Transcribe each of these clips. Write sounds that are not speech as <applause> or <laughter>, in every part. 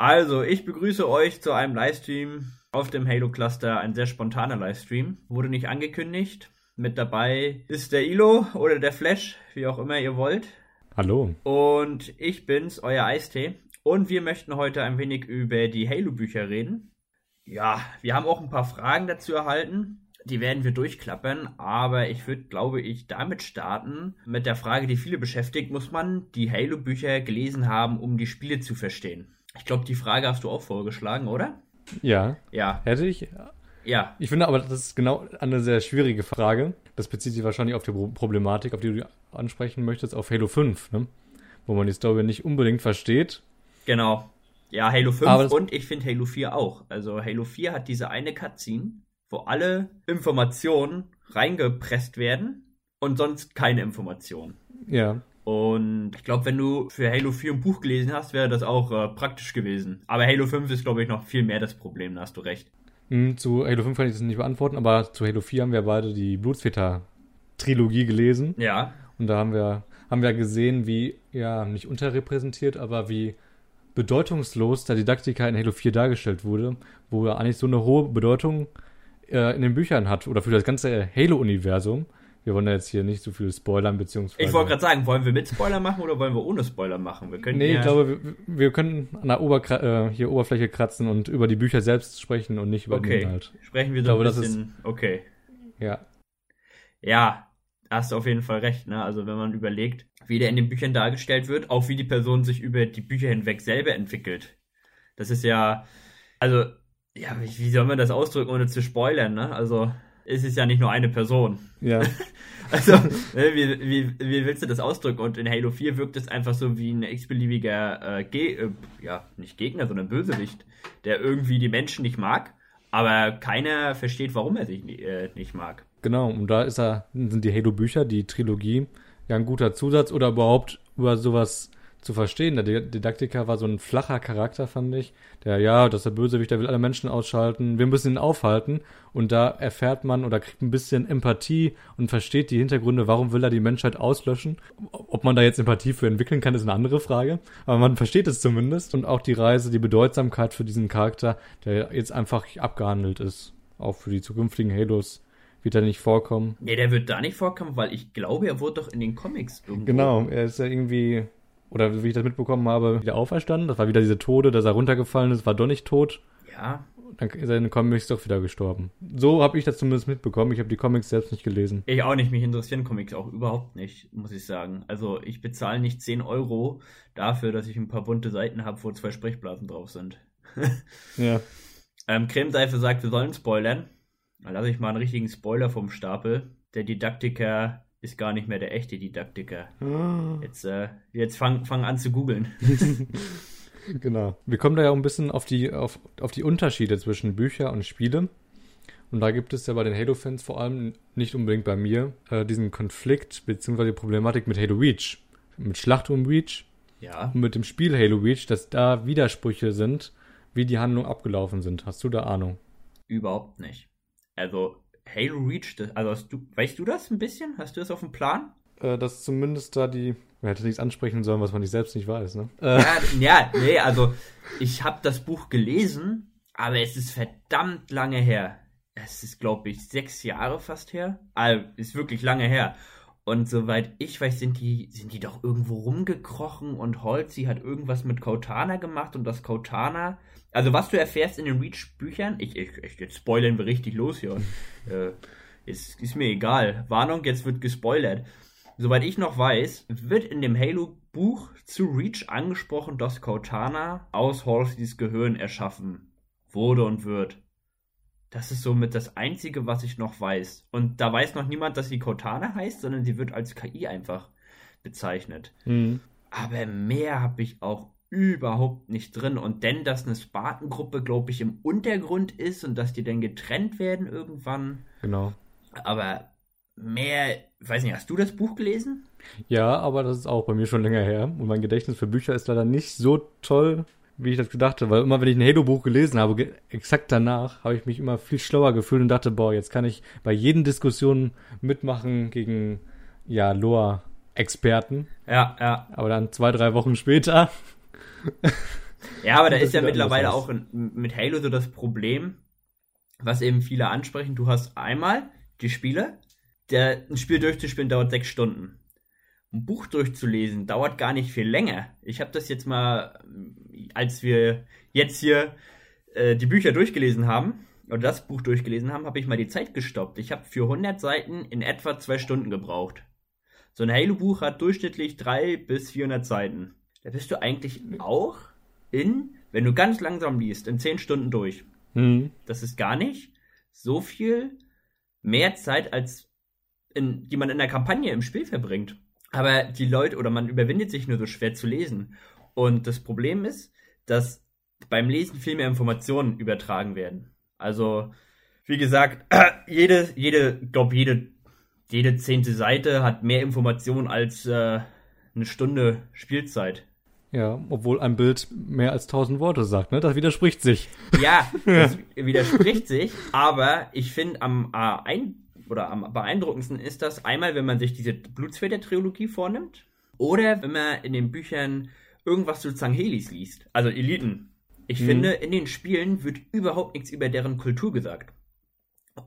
Also, ich begrüße euch zu einem Livestream auf dem Halo Cluster. Ein sehr spontaner Livestream. Wurde nicht angekündigt. Mit dabei ist der Ilo oder der Flash, wie auch immer ihr wollt. Hallo. Und ich bin's, euer Eistee. Und wir möchten heute ein wenig über die Halo-Bücher reden. Ja, wir haben auch ein paar Fragen dazu erhalten. Die werden wir durchklappern, aber ich würde, glaube ich, damit starten mit der Frage, die viele beschäftigt. Muss man die Halo-Bücher gelesen haben, um die Spiele zu verstehen? Ich glaube, die Frage hast du auch vorgeschlagen, oder? Ja. Ja. Hätte ich? Ja. Ich finde aber, das ist genau eine sehr schwierige Frage. Das bezieht sich wahrscheinlich auf die Problematik, auf die du ansprechen möchtest, auf Halo 5, ne? Wo man die Story nicht unbedingt versteht. Genau. Ja, Halo 5 und ich finde Halo 4 auch. Also Halo 4 hat diese eine Cutscene, wo alle Informationen reingepresst werden und sonst keine Informationen. Ja. Und ich glaube, wenn du für Halo 4 ein Buch gelesen hast, wäre das auch äh, praktisch gewesen. Aber Halo 5 ist, glaube ich, noch viel mehr das Problem, da hast du recht. Hm, zu Halo 5 kann ich das nicht beantworten, aber zu Halo 4 haben wir beide die Blutsväter-Trilogie gelesen. Ja. Und da haben wir, haben wir gesehen, wie, ja, nicht unterrepräsentiert, aber wie bedeutungslos der Didaktiker in Halo 4 dargestellt wurde, wo er eigentlich so eine hohe Bedeutung äh, in den Büchern hat oder für das ganze Halo-Universum wir wollen ja jetzt hier nicht so viel spoilern, beziehungsweise. Ich wollte gerade sagen, wollen wir mit Spoiler machen oder wollen wir ohne Spoiler machen? Wir können nee, ich glaube, wir, wir, können an der Oberkra äh, hier Oberfläche kratzen und über die Bücher selbst sprechen und nicht über okay. den Inhalt. Sprechen wir so glaube, ein bisschen. Ist, okay. Ja. Ja, hast du auf jeden Fall recht, ne? Also wenn man überlegt, wie der in den Büchern dargestellt wird, auch wie die Person sich über die Bücher hinweg selber entwickelt. Das ist ja, also, ja, wie, wie soll man das ausdrücken, ohne zu spoilern, ne? Also, ist es ja nicht nur eine Person. Ja. <laughs> also, ne, wie, wie, wie willst du das ausdrücken? Und in Halo 4 wirkt es einfach so wie ein x-beliebiger, äh, äh, ja, nicht Gegner, sondern Bösewicht, der irgendwie die Menschen nicht mag, aber keiner versteht, warum er sich äh, nicht mag. Genau, und da ist er, sind die Halo-Bücher, die Trilogie, ja ein guter Zusatz oder überhaupt über sowas zu verstehen. Der Didaktiker war so ein flacher Charakter, fand ich. Der, ja, das ist der Bösewicht, der will alle Menschen ausschalten. Wir müssen ihn aufhalten. Und da erfährt man oder kriegt ein bisschen Empathie und versteht die Hintergründe, warum will er die Menschheit auslöschen. Ob man da jetzt Empathie für entwickeln kann, ist eine andere Frage. Aber man versteht es zumindest. Und auch die Reise, die Bedeutsamkeit für diesen Charakter, der jetzt einfach abgehandelt ist. Auch für die zukünftigen Halos wird er nicht vorkommen. Nee, der wird da nicht vorkommen, weil ich glaube, er wurde doch in den Comics irgendwo. Genau, er ist ja irgendwie oder wie ich das mitbekommen habe, wieder auferstanden. Das war wieder diese Tode, dass er runtergefallen ist, war doch nicht tot. Ja. Dann ist er in den Comics doch wieder gestorben. So habe ich das zumindest mitbekommen. Ich habe die Comics selbst nicht gelesen. Ich auch nicht. Mich interessieren Comics auch überhaupt nicht, muss ich sagen. Also ich bezahle nicht 10 Euro dafür, dass ich ein paar bunte Seiten habe, wo zwei Sprechblasen drauf sind. <laughs> ja. Ähm, Cremeseife sagt, wir sollen spoilern. Dann lasse ich mal einen richtigen Spoiler vom Stapel. Der Didaktiker ist gar nicht mehr der echte Didaktiker. Oh. Jetzt, äh, jetzt fang, fang an zu googeln. <laughs> genau. Wir kommen da ja auch ein bisschen auf die, auf, auf die Unterschiede zwischen Bücher und Spiele. Und da gibt es ja bei den Halo-Fans vor allem nicht unbedingt bei mir äh, diesen Konflikt bzw. die Problematik mit Halo Reach. Mit Schlacht um Reach ja. und mit dem Spiel Halo Reach, dass da Widersprüche sind, wie die Handlungen abgelaufen sind. Hast du da Ahnung? Überhaupt nicht. Also Halo Reach, also du, weißt du das ein bisschen? Hast du das auf dem Plan? Äh, dass zumindest da die, man hätte nichts ansprechen sollen, was man nicht selbst nicht weiß, ne? Äh. Ja, ja, nee, also ich habe das Buch gelesen, aber es ist verdammt lange her. Es ist, glaube ich, sechs Jahre fast her. Also, ist wirklich lange her. Und soweit ich weiß, sind die, sind die doch irgendwo rumgekrochen und Holzi hat irgendwas mit Cortana gemacht und das Cortana also was du erfährst in den Reach-Büchern, ich, ich, ich, jetzt spoilern wir richtig los hier. äh, ist, ist mir egal. Warnung, jetzt wird gespoilert. Soweit ich noch weiß, wird in dem Halo-Buch zu Reach angesprochen, dass Cortana aus Halseys Gehirn erschaffen wurde und wird. Das ist somit das Einzige, was ich noch weiß. Und da weiß noch niemand, dass sie Cortana heißt, sondern sie wird als KI einfach bezeichnet. Mhm. Aber mehr habe ich auch überhaupt nicht drin. Und denn, dass eine Spartengruppe, glaube ich, im Untergrund ist und dass die dann getrennt werden irgendwann. Genau. Aber mehr, weiß nicht, hast du das Buch gelesen? Ja, aber das ist auch bei mir schon länger her. Und mein Gedächtnis für Bücher ist leider nicht so toll, wie ich das gedacht habe. Weil immer, wenn ich ein Halo-Buch gelesen habe, exakt danach, habe ich mich immer viel schlauer gefühlt und dachte, boah, jetzt kann ich bei jeden Diskussionen mitmachen gegen, ja, Lore-Experten. Ja, ja. Aber dann zwei, drei Wochen später Ja, aber da ist ja mittlerweile auch in, mit Halo so das Problem, was eben viele ansprechen. Du hast einmal die Spiele, der, ein Spiel durchzuspielen dauert sechs Stunden. Ein Buch durchzulesen dauert gar nicht viel länger. Ich habe das jetzt mal, als wir jetzt hier äh, die Bücher durchgelesen haben, oder das Buch durchgelesen haben, habe ich mal die Zeit gestoppt. Ich habe für 100 Seiten in etwa zwei Stunden gebraucht. So ein Halo-Buch hat durchschnittlich drei bis 400 Seiten. Da bist du eigentlich auch in, wenn du ganz langsam liest, in zehn Stunden durch. Mhm. Das ist gar nicht so viel mehr Zeit, als in, die man in der Kampagne im Spiel verbringt. Aber die Leute, oder man überwindet sich nur so schwer zu lesen. Und das Problem ist, dass beim Lesen viel mehr Informationen übertragen werden. Also, wie gesagt, <clears throat> jede, jede, glaub, jede, jede zehnte Seite hat mehr Informationen als äh, eine Stunde Spielzeit. Ja, obwohl ein Bild mehr als tausend Worte sagt, ne? Das widerspricht sich. Ja, <laughs> das widerspricht sich, aber ich finde am äh, ein oder am beeindruckendsten ist das einmal, wenn man sich diese Blutsfeder-Trilogie vornimmt oder wenn man in den Büchern irgendwas zu Zanghelis liest, also Eliten. Ich mhm. finde, in den Spielen wird überhaupt nichts über deren Kultur gesagt.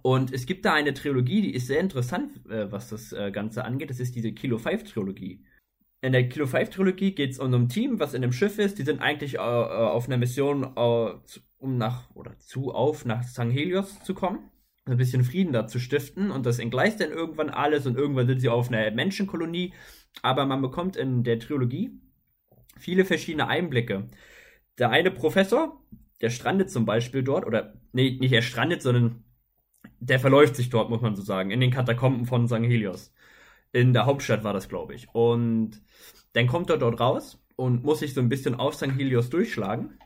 Und es gibt da eine Trilogie, die ist sehr interessant, äh, was das äh, Ganze angeht. Das ist diese Kilo 5 Trilogie. In der Kilo 5 Trilogie geht es um ein Team, was in einem Schiff ist. Die sind eigentlich äh, äh auf einer Mission, äh, um nach oder zu auf nach St. Helios zu kommen ein bisschen Frieden da zu stiften und das entgleist dann irgendwann alles und irgendwann sind sie auf einer Menschenkolonie. Aber man bekommt in der Trilogie viele verschiedene Einblicke. Der eine Professor, der strandet zum Beispiel dort, oder nee, nicht er strandet, sondern der verläuft sich dort, muss man so sagen, in den Katakomben von St. Helios. In der Hauptstadt war das, glaube ich. Und dann kommt er dort raus und muss sich so ein bisschen auf St. Helios durchschlagen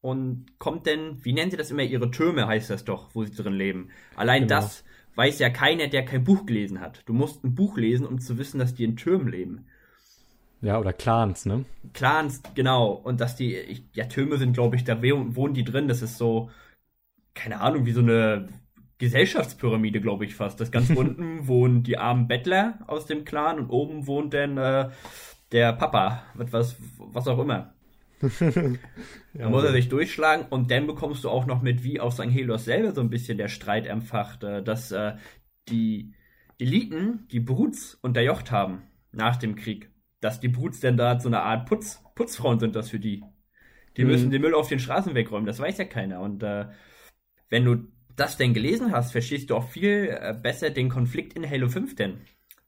und kommt denn, wie nennen sie das immer, ihre Türme heißt das doch, wo sie drin leben. Allein genau. das weiß ja keiner, der kein Buch gelesen hat. Du musst ein Buch lesen, um zu wissen, dass die in Türmen leben. Ja, oder Clans, ne? Clans, genau. Und dass die, ich, ja, Türme sind, glaube ich, da wohnen die drin. Das ist so, keine Ahnung, wie so eine Gesellschaftspyramide, glaube ich fast. Das ganz <laughs> unten wohnen die armen Bettler aus dem Clan und oben wohnt dann äh, der Papa, was, was auch immer. <laughs> da muss er sich durchschlagen und dann bekommst du auch noch mit, wie auf St. Helios selber so ein bisschen der Streit empfacht, äh, dass äh, die Eliten die Bruts unterjocht haben nach dem Krieg. Dass die Bruts denn da so eine Art Putz, Putzfrauen sind das für die. Die mhm. müssen den Müll auf den Straßen wegräumen, das weiß ja keiner. Und äh, wenn du das denn gelesen hast, verstehst du auch viel äh, besser den Konflikt in Halo 5 denn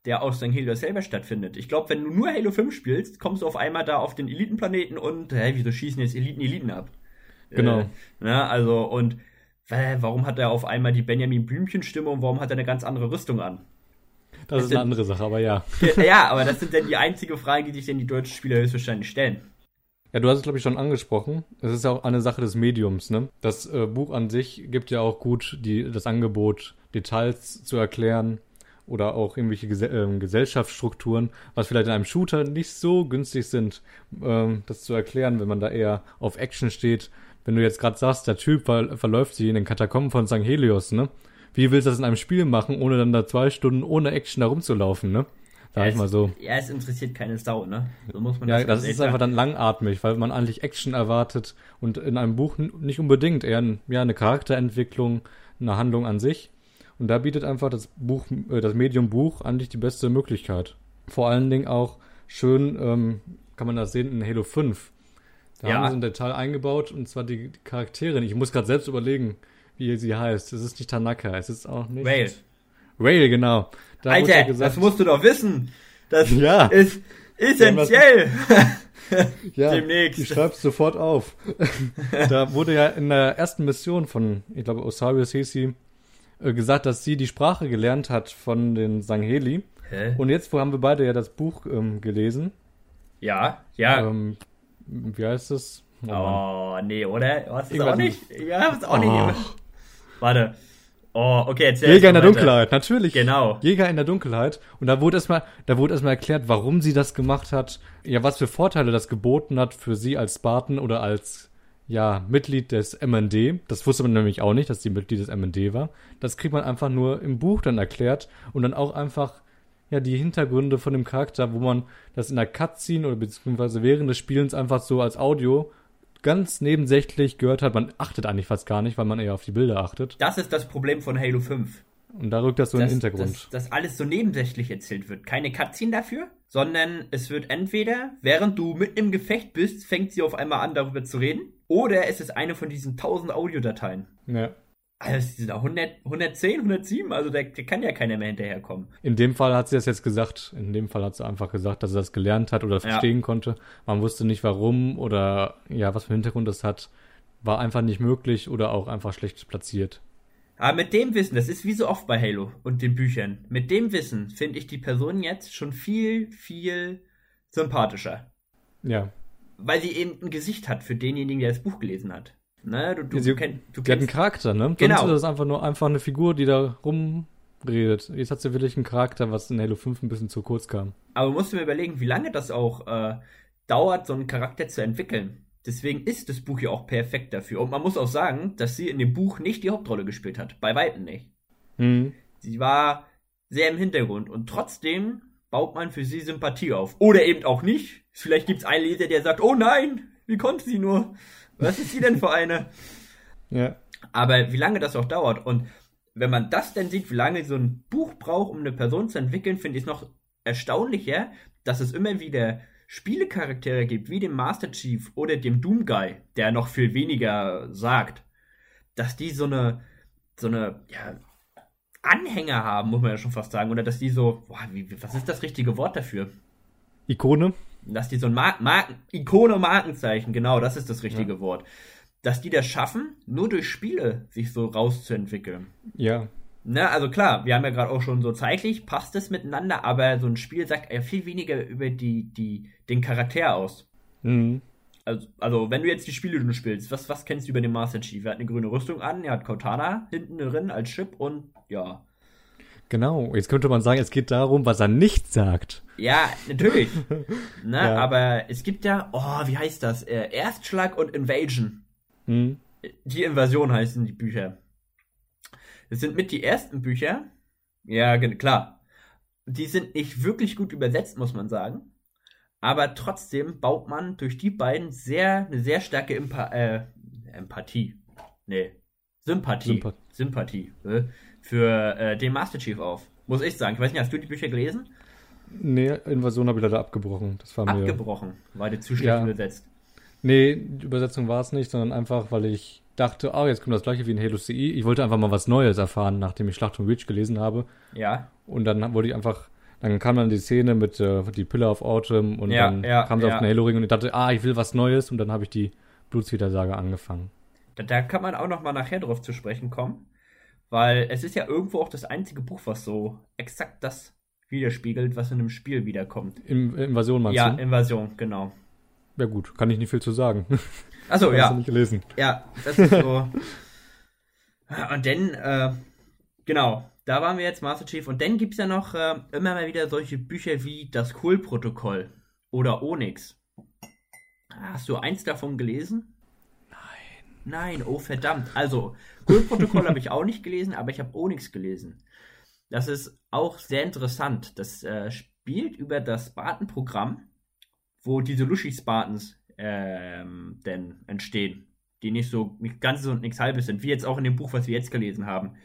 der aus St. Helios selber stattfindet. Ich glaube, wenn du nur Halo 5 spielst, kommst du auf einmal da auf den Elitenplaneten und, hä, wieso schießen jetzt Eliten Eliten ab? Genau. Äh, na, ne, also, und äh, warum hat er auf einmal die Benjamin Blümchen-Stimme und warum hat er eine ganz andere Rüstung an? Das, das ist sind, eine andere Sache, aber ja. Ja, aber das sind dann die einzige Frage, die sich denn die deutschen Spieler höchstwahrscheinlich stellen. Ja, du hast es, glaube ich, schon angesprochen. Es ist ja auch eine Sache des Mediums, ne? Das äh, Buch an sich gibt ja auch gut die, das Angebot, Details zu erklären, oder auch irgendwelche Ges äh, Gesellschaftsstrukturen, was vielleicht in einem Shooter nicht so günstig sind, ähm, das zu erklären, wenn man da eher auf Action steht. Wenn du jetzt gerade sagst, der Typ ver verläuft sich in den Katakomben von St. Helios, ne? Wie willst du das in einem Spiel machen, ohne dann da zwei Stunden ohne Action da rumzulaufen, ne? Sag ja, ich mal so. Ja, es interessiert keine Sau, ne? So muss man ja, das, das ist einfach dann langatmig, weil man eigentlich Action erwartet und in einem Buch nicht unbedingt, eher ein, ja, eine Charakterentwicklung, eine Handlung an sich. Und da bietet einfach das Buch, äh, das Medium Buch eigentlich die beste Möglichkeit. Vor allen Dingen auch schön, ähm, kann man das sehen in Halo 5. Da ja. haben sie ein Detail eingebaut und zwar die, die Charakterin. Ich muss gerade selbst überlegen, wie sie heißt. Es ist nicht Tanaka, es ist auch nicht. Rail. Rail, genau. Da Alter, gesagt, das musst du doch wissen. Das ja. ist essentiell. <laughs> ja, Demnächst. Ich schreib's sofort auf. <laughs> da wurde ja in der ersten Mission von, ich glaube, Osiris hieß sie, äh, gesagt, dass sie die Sprache gelernt hat von den Sangheli. Hä? Und jetzt wo haben wir beide ja das Buch ähm, gelesen. Ja, ja. Ähm, wie heißt es? Oh, oh nee, oder? Hast du es auch nicht? Ja, hast auch oh. nicht. Warte. Oh, okay, erzähl Jäger in der weiter. Dunkelheit, natürlich. Genau. Jäger in der Dunkelheit. Und da wurde erstmal, da wurde erstmal erklärt, warum sie das gemacht hat, ja, was für Vorteile das geboten hat für sie als Spartan oder als ja, Mitglied des MND. Das wusste man nämlich auch nicht, dass sie Mitglied des MND war. Das kriegt man einfach nur im Buch dann erklärt und dann auch einfach ja die Hintergründe von dem Charakter, wo man das in der Cutscene oder beziehungsweise während des Spielens einfach so als Audio ganz nebensächlich gehört hat. Man achtet eigentlich fast gar nicht, weil man eher auf die Bilder achtet. Das ist das Problem von Halo 5. Und da rückt das so in den Hintergrund. Dass, dass alles so nebensächlich erzählt wird. Keine Cutscene dafür, sondern es wird entweder, während du mitten im Gefecht bist, fängt sie auf einmal an, darüber zu reden, oder es ist eine von diesen 1000 Audiodateien. Ja. Also, da 100, 110, 107, also da, da kann ja keiner mehr hinterherkommen. In dem Fall hat sie das jetzt gesagt. In dem Fall hat sie einfach gesagt, dass sie das gelernt hat oder Ja. verstehen konnte. Man wusste nicht warum oder ja, was für einen Hintergrund das hat. War einfach nicht möglich oder auch einfach schlecht platziert. Aber mit dem Wissen, das ist wie so oft bei Halo und den Büchern, mit dem Wissen finde ich die Person jetzt schon viel, viel sympathischer. Ja. Weil sie eben ein Gesicht hat für denjenigen, der das Buch gelesen hat. Ne, du, du, Ja, sie- kenn, du Die hat einen Charakter, ne? Genau. Sonst ist das einfach nur einfach eine Figur, die da rumredet. Jetzt hat sie wirklich einen Charakter, was in Halo 5 ein bisschen zu kurz kam. aber musst du mir überlegen, wie lange das auch äh, dauert, so einen Charakter zu entwickeln. Deswegen ist das Buch ja auch perfekt dafür. Und man muss auch sagen, dass sie in dem Buch nicht die Hauptrolle gespielt hat. Bei Weitem nicht. Hm. Sie war sehr im Hintergrund und trotzdem baut man für sie Sympathie auf. Oder eben auch nicht. Vielleicht gibt es einen Leser, der sagt, oh nein, wie konnte sie nur? Was ist sie denn für eine? Ja. Aber wie lange das auch dauert und wenn man das dann sieht, wie lange so ein Buch braucht, um eine Person zu entwickeln, finde ich es noch erstaunlicher, dass es immer wieder Spielecharaktere gibt, wie dem Master Chief oder dem Doom Guy, der noch viel weniger sagt, dass die so eine, so eine, ja, Anhänger haben, muss man ja schon fast sagen, oder dass die so, boah, wie, was ist das richtige Wort dafür? Ikone? Dass die so ein Mar Marken Ikone Markenzeichen, genau, das ist das richtige Wort. Dass die das schaffen, nur durch Spiele sich so rauszuentwickeln. Ja. Ne, also klar, wir haben ja gerade auch schon so zeitlich, passt es miteinander, aber so ein Spiel sagt ja viel weniger über die, die, den Charakter aus. Mhm. Also, also, wenn du jetzt die Spiele du spielst, was, was kennst du über den Master Chief? Er hat eine grüne Rüstung an, er hat Cortana hinten drin als Chip und ja. Genau. Jetzt könnte man sagen, es geht darum, was er nicht sagt. Ja, natürlich. <laughs> ne, Ja. aber es gibt ja, oh, wie heißt das? Äh, Erstschlag und Invasion. Mhm. Die Invasion heißen die Bücher. Das sind mit die ersten Bücher. Ja, klar. Die sind nicht wirklich gut übersetzt, muss man sagen. Aber trotzdem baut man durch die beiden sehr, eine sehr starke Empa äh, Empathie. Nee. Sympathie. Sympath- Sympathie. äh, für äh, den Master Chief auf. Muss ich sagen. Ich weiß nicht, hast du die Bücher gelesen? Nee, Invasion habe ich leider abgebrochen. Das war mir. Abgebrochen. War dir zu schlecht Ja. übersetzt. Nee, die Übersetzung war es nicht, sondern einfach, weil ich dachte, ah, jetzt kommt das gleiche wie in Halo CE. Ich wollte einfach mal was Neues erfahren, nachdem ich Schlacht um Reach gelesen habe. Ja. Und dann wollte ich einfach, dann kam dann die Szene mit äh, die Pillar of Autumn und Ja, dann ja, kam sie ja. auf den Halo-Ring und ich dachte, ah, ich will was Neues und dann habe ich die Blutswiedersage angefangen. Da, da kann man auch noch mal nachher drauf zu sprechen kommen, weil es ist ja irgendwo auch das einzige Buch, was so exakt das widerspiegelt, was in einem Spiel wiederkommt. In, Invasion meinst ja, du? Invasion, genau. Ja gut, kann ich nicht viel zu sagen. Achso, <laughs> Hast du ja, nicht gelesen. ja, das ist so. <laughs> Und dann, äh, genau, da waren wir jetzt Master Chief. Und dann gibt es ja noch äh, immer mal wieder solche Bücher wie das Kohl-Protokoll oder Onyx. Hast du eins davon gelesen? Nein. Oh verdammt. Also, Kohl-Protokoll habe ich auch nicht gelesen, aber ich habe Onyx gelesen. Das ist auch sehr interessant. Das äh, spielt über das Spartan-Programm, wo diese Lushi-Spartans ähm, denn entstehen. Die nicht so nicht Ganzes und nichts Halbes sind, wie jetzt auch in dem Buch, was wir jetzt gelesen haben.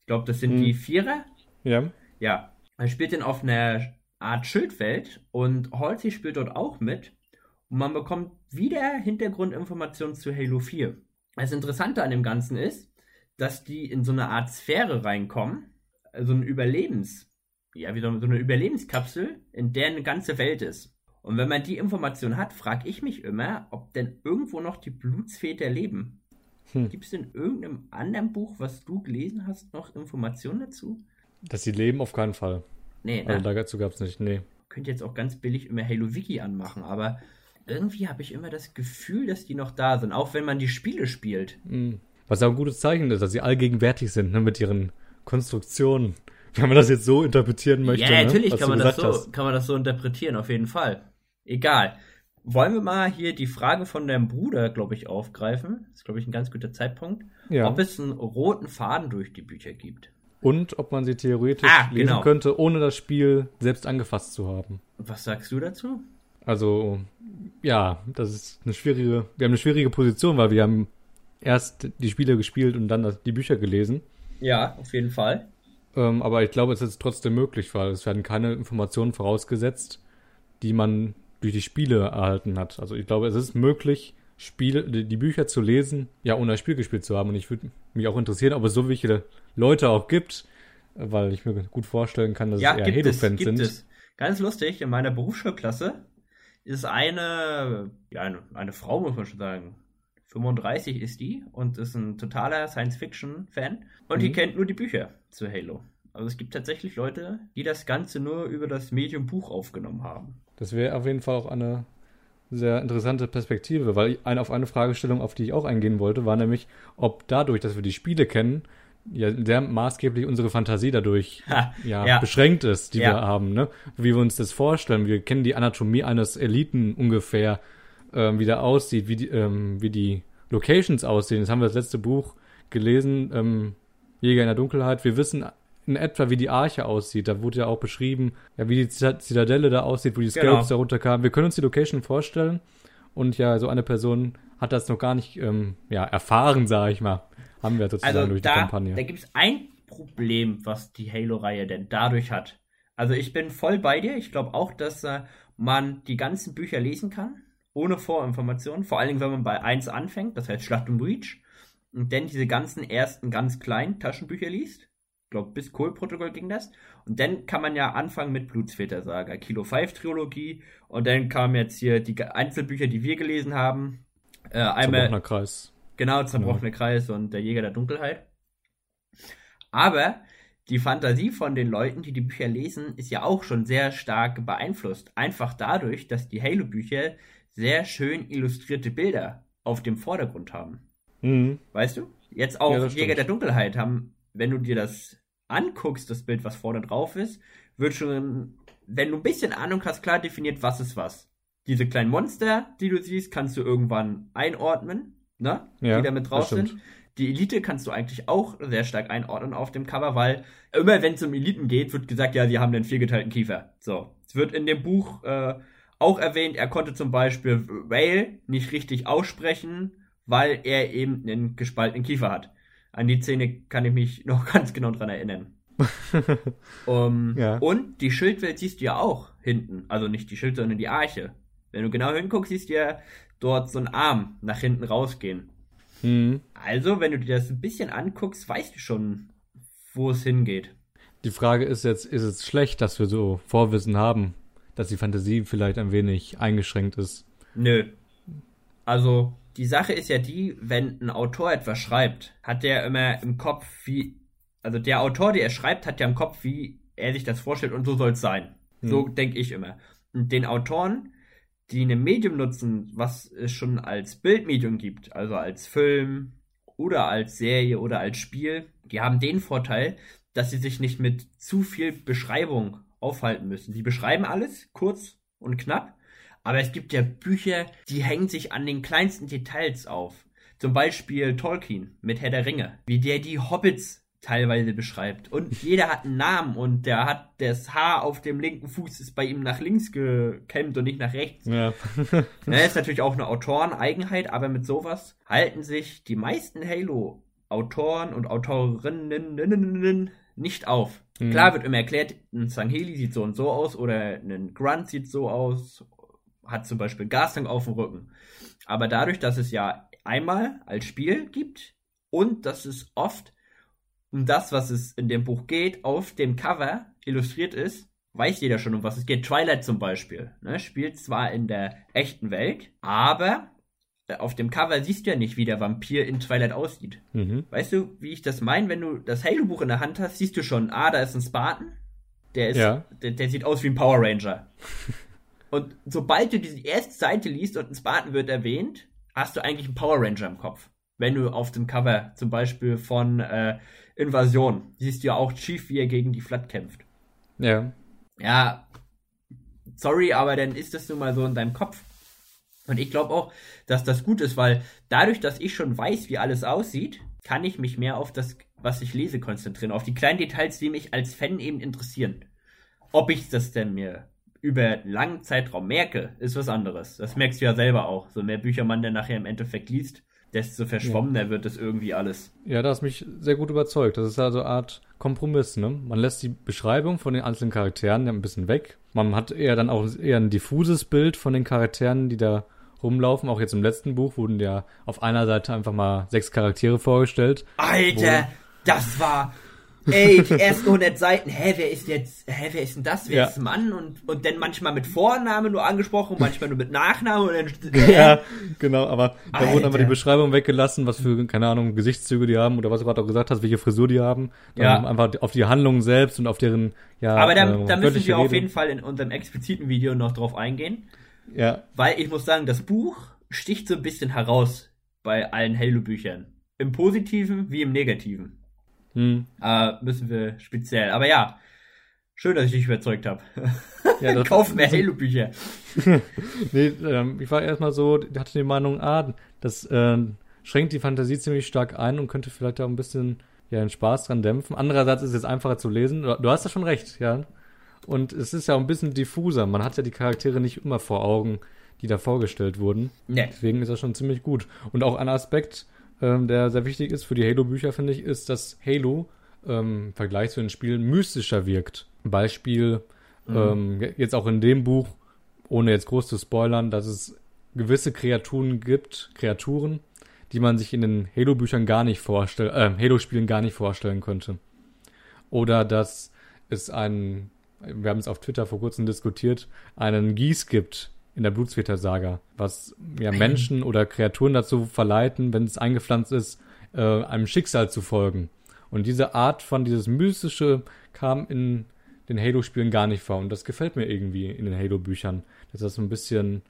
Ich glaube, das sind Hm. die Vierer. Ja. Ja, er spielt dann auf einer Art Schildwelt und Halsey spielt dort auch mit. Und man bekommt wieder Hintergrundinformationen zu Halo 4. Das Interessante an dem Ganzen ist, dass die in so eine Art Sphäre reinkommen, also ein Überlebens, ja, wie so so eine Überlebenskapsel, in der eine ganze Welt ist. Und wenn man die Information hat, frage ich mich immer, ob denn irgendwo noch die Blutsväter leben. Hm. Gibt es in irgendeinem anderen Buch, was du gelesen hast, noch Informationen dazu? Dass sie leben, auf keinen Fall. Nee, ne? Also dazu gab es nicht, nee. könnte jetzt auch ganz billig immer Halo Wiki anmachen, aber irgendwie habe ich immer das Gefühl, dass die noch da sind, auch wenn man die Spiele spielt. Mhm. Was ja ein gutes Zeichen ist, dass sie allgegenwärtig sind, ne, mit ihren Konstruktionen. <laughs> Wenn man das jetzt so interpretieren möchte. ja, ne, natürlich was kann man, das so, hast. kann man das so interpretieren, auf jeden Fall. Egal. Wollen wir mal hier die Frage von deinem Bruder, glaube ich, aufgreifen? Das ist, glaube ich, ein ganz guter Zeitpunkt. Ja. Ob es einen roten Faden durch die Bücher gibt. Und ob man sie theoretisch Ah, lesen genau. könnte, ohne das Spiel selbst angefasst zu haben. Was sagst du dazu? Also, ja, das ist eine schwierige, wir haben eine schwierige Position, weil wir haben erst die Spiele gespielt und dann die Bücher gelesen. Ja, auf jeden Fall. Ähm, aber ich glaube, es ist trotzdem möglich, weil es werden keine Informationen vorausgesetzt, die man durch die Spiele erhalten hat. Also ich glaube, es ist möglich, Spiele, die Bücher zu lesen, ja, ohne ein Spiel gespielt zu haben. Und ich würde mich auch interessieren, ob es so viele Leute auch gibt, weil ich mir gut vorstellen kann, dass ja, es eher Halo-Fans sind. Es. Ganz lustig, in meiner Berufsschulklasse ist eine, ja, eine, eine Frau, muss man schon sagen. 35 ist die und ist ein totaler Science-Fiction-Fan und mhm. die kennt nur die Bücher zu Halo. Also es gibt tatsächlich Leute, die das Ganze nur über das Medium Buch aufgenommen haben. Das wäre auf jeden Fall auch eine sehr interessante Perspektive, weil eine, auf eine Fragestellung, auf die ich auch eingehen wollte, war nämlich, ob dadurch, dass wir die Spiele kennen, ja sehr maßgeblich unsere Fantasie dadurch <laughs> ha, ja, ja, beschränkt ist, die ja. wir haben, ne? Wie wir uns das vorstellen. Wir kennen die Anatomie eines Eliten ungefähr, ähm, wie der aussieht, wie die, ähm, wie die Locations aussehen. Das haben wir das letzte Buch gelesen, ähm, Jäger in der Dunkelheit. Wir wissen in etwa, wie die Arche aussieht. Da wurde ja auch beschrieben, ja, wie die Zitadelle da aussieht, wo die Scalps genau. da runterkamen. Wir können uns die Location vorstellen. Und ja, so eine Person hat das noch gar nicht ähm, ja, erfahren, sage ich mal. Haben wir sozusagen also durch da, die Kampagne. Da gibt es ein Problem, was die Halo-Reihe denn dadurch hat. Also ich bin voll bei dir. Ich glaube auch, dass äh, man die ganzen Bücher lesen kann, ohne Vorinformationen. Vor allen Dingen, wenn man bei 1 anfängt, das heißt Schlacht um Breach. Und dann diese ganzen ersten ganz kleinen Taschenbücher liest glaube, bis Kohl-Protokoll ging das. Und dann kann man ja anfangen mit Blutsväter-Saga, Kilo 5 Trilogie. Und dann kamen jetzt hier die Einzelbücher, die wir gelesen haben. Äh, einmal. Zerbrochener Kreis. Genau, Zerbrochener ja. Kreis und der Jäger der Dunkelheit. Aber die Fantasie von den Leuten, die die Bücher lesen, ist ja auch schon sehr stark beeinflusst. Einfach dadurch, dass die Halo-Bücher sehr schön illustrierte Bilder auf dem Vordergrund haben. Mhm. Weißt du? Jetzt auch ja, Jäger der Dunkelheit haben wenn du dir das anguckst, das Bild, was vorne drauf ist, wird schon, wenn du ein bisschen Ahnung hast, klar definiert, was ist was. Diese kleinen Monster, die du siehst, kannst du irgendwann einordnen, ne? Ja, die da mit drauf sind. Die Elite kannst du eigentlich auch sehr stark einordnen auf dem Cover, weil immer wenn es um Eliten geht, wird gesagt, ja, sie haben einen viergeteilten Kiefer. So. Es wird in dem Buch äh, auch erwähnt, er konnte zum Beispiel Whale nicht richtig aussprechen, weil er eben einen gespaltenen Kiefer hat. An die Szene kann ich mich noch <laughs> ganz genau dran erinnern. <laughs> um, ja. Und die Schildwelt siehst du ja auch hinten. Also nicht die Schild, sondern die Arche. Wenn du genau hinguckst, siehst du ja dort so einen Arm nach hinten rausgehen. Mhm. Also, wenn du dir das ein bisschen anguckst, weißt du schon, wo es hingeht. Die Frage ist jetzt, ist es schlecht, dass wir so Vorwissen haben, dass die Fantasie vielleicht ein wenig eingeschränkt ist? Nö. Also, die Sache ist ja die, wenn ein Autor etwas schreibt, hat der immer im Kopf, wie, also der Autor, der er schreibt, hat ja im Kopf, wie er sich das vorstellt und so soll es sein. Hm. So denke ich immer. Und den Autoren, die ein Medium nutzen, was es schon als Bildmedium gibt, also als Film oder als Serie oder als Spiel, die haben den Vorteil, dass sie sich nicht mit zu viel Beschreibung aufhalten müssen. Sie beschreiben alles kurz und knapp aber es gibt ja Bücher, die hängen sich an den kleinsten Details auf. Zum Beispiel Tolkien mit Herr der Ringe, wie der die Hobbits teilweise beschreibt. Und jeder hat einen Namen und der hat das Haar auf dem linken Fuß ist bei ihm nach links gekämmt und nicht nach rechts. Ja. <laughs> ne, ist natürlich auch eine Autoreneigenheit, aber mit sowas halten sich die meisten Halo-Autoren und Autorinnen nicht auf. Mhm. Klar wird immer erklärt, ein Sangheli sieht so und so aus oder ein Grunt sieht so aus hat zum Beispiel Gastank auf dem Rücken. Aber dadurch, dass es ja einmal als Spiel gibt und dass es oft um das, was es in dem Buch geht, auf dem Cover illustriert ist, weiß jeder schon, um was es geht. Twilight zum Beispiel ne, spielt zwar in der echten Welt, aber äh, auf dem Cover siehst du ja nicht, wie der Vampir in Twilight aussieht. Mhm. Weißt du, wie ich das meine? Wenn du das Halo-Buch in der Hand hast, siehst du schon, ah, da ist ein Spartan. Der, ist, ja. der, der sieht aus wie ein Power Ranger. <laughs> Und sobald du diese erste Seite liest und ein Spartan wird erwähnt, hast du eigentlich einen Power Ranger im Kopf. Wenn du auf dem Cover zum Beispiel von äh, Invasion siehst du ja auch Chief, wie er gegen die Flat kämpft. Ja. Ja, sorry, aber dann ist das nun mal so in deinem Kopf. Und ich glaube auch, dass das gut ist, weil dadurch, dass ich schon weiß, wie alles aussieht, kann ich mich mehr auf das, was ich lese, konzentrieren. Auf die kleinen Details, die mich als Fan eben interessieren. Ob ich das denn mir über einen langen Zeitraum merke, ist was anderes. Das merkst du ja selber auch. So mehr Bücher man dann nachher im Endeffekt liest, desto verschwommener ja. wird das irgendwie alles. Ja, da hast mich sehr gut überzeugt. Das ist also eine Art Kompromiss, ne? Man lässt die Beschreibung von den einzelnen Charakteren ein bisschen weg. Man hat eher dann auch eher ein diffuses Bild von den Charakteren, die da rumlaufen. Auch jetzt im letzten Buch wurden ja auf einer Seite einfach mal sechs Charaktere vorgestellt. Alter, das war ey, die ersten 100 Seiten, hä, wer ist jetzt, hä, wer ist denn das, wer ja. ist Mann? Und, und dann manchmal mit Vorname nur angesprochen, manchmal nur mit Nachname und dann, <laughs> <laughs> äh. Ja, genau, aber da wurden aber die Beschreibung weggelassen, was für, keine Ahnung, Gesichtszüge die haben oder was du gerade auch gesagt hast, welche Frisur die haben. ja. Einfach auf die Handlungen selbst und auf deren, ja. Aber da, äh, da müssen wir auf jeden Fall in unserem expliziten Video noch drauf eingehen. Ja. Weil ich muss sagen, das Buch sticht so ein bisschen heraus bei allen Halo-Büchern. Im Positiven wie im Negativen. Hm. Äh, müssen wir speziell. Aber ja, schön, dass ich dich überzeugt habe. <laughs> Ja, <laughs> Kauf mehr Halo-Bücher. <laughs> nee, ähm, ich war erstmal so, hatte die Meinung, ah, das äh, schränkt die Fantasie ziemlich stark ein und könnte vielleicht auch ein bisschen ja, den Spaß dran dämpfen. Andererseits ist es jetzt einfacher zu lesen. Du hast ja schon recht, ja. Und es ist ja auch ein bisschen diffuser. Man hat ja die Charaktere nicht immer vor Augen, die da vorgestellt wurden. Nee. Deswegen ist das schon ziemlich gut. Und auch ein Aspekt, ähm, der sehr wichtig ist für die Halo-Bücher, finde ich, ist, dass Halo ähm, im Vergleich zu den Spielen mystischer wirkt. Beispiel mhm. ähm, jetzt auch in dem Buch, ohne jetzt groß zu spoilern, dass es gewisse Kreaturen gibt, Kreaturen, die man sich in den Halo-Büchern gar nicht vorstellen, äh, Halo-Spielen gar nicht vorstellen könnte. Oder dass es einen, wir haben es auf Twitter vor kurzem diskutiert, einen Gieß gibt, in der Blutsväter-Saga, was ja Menschen oder Kreaturen dazu verleiten, wenn es eingepflanzt ist, äh, einem Schicksal zu folgen. Und diese Art von dieses Mystische kam in den Halo-Spielen gar nicht vor. Und das gefällt mir irgendwie in den Halo-Büchern, dass das so ein bisschen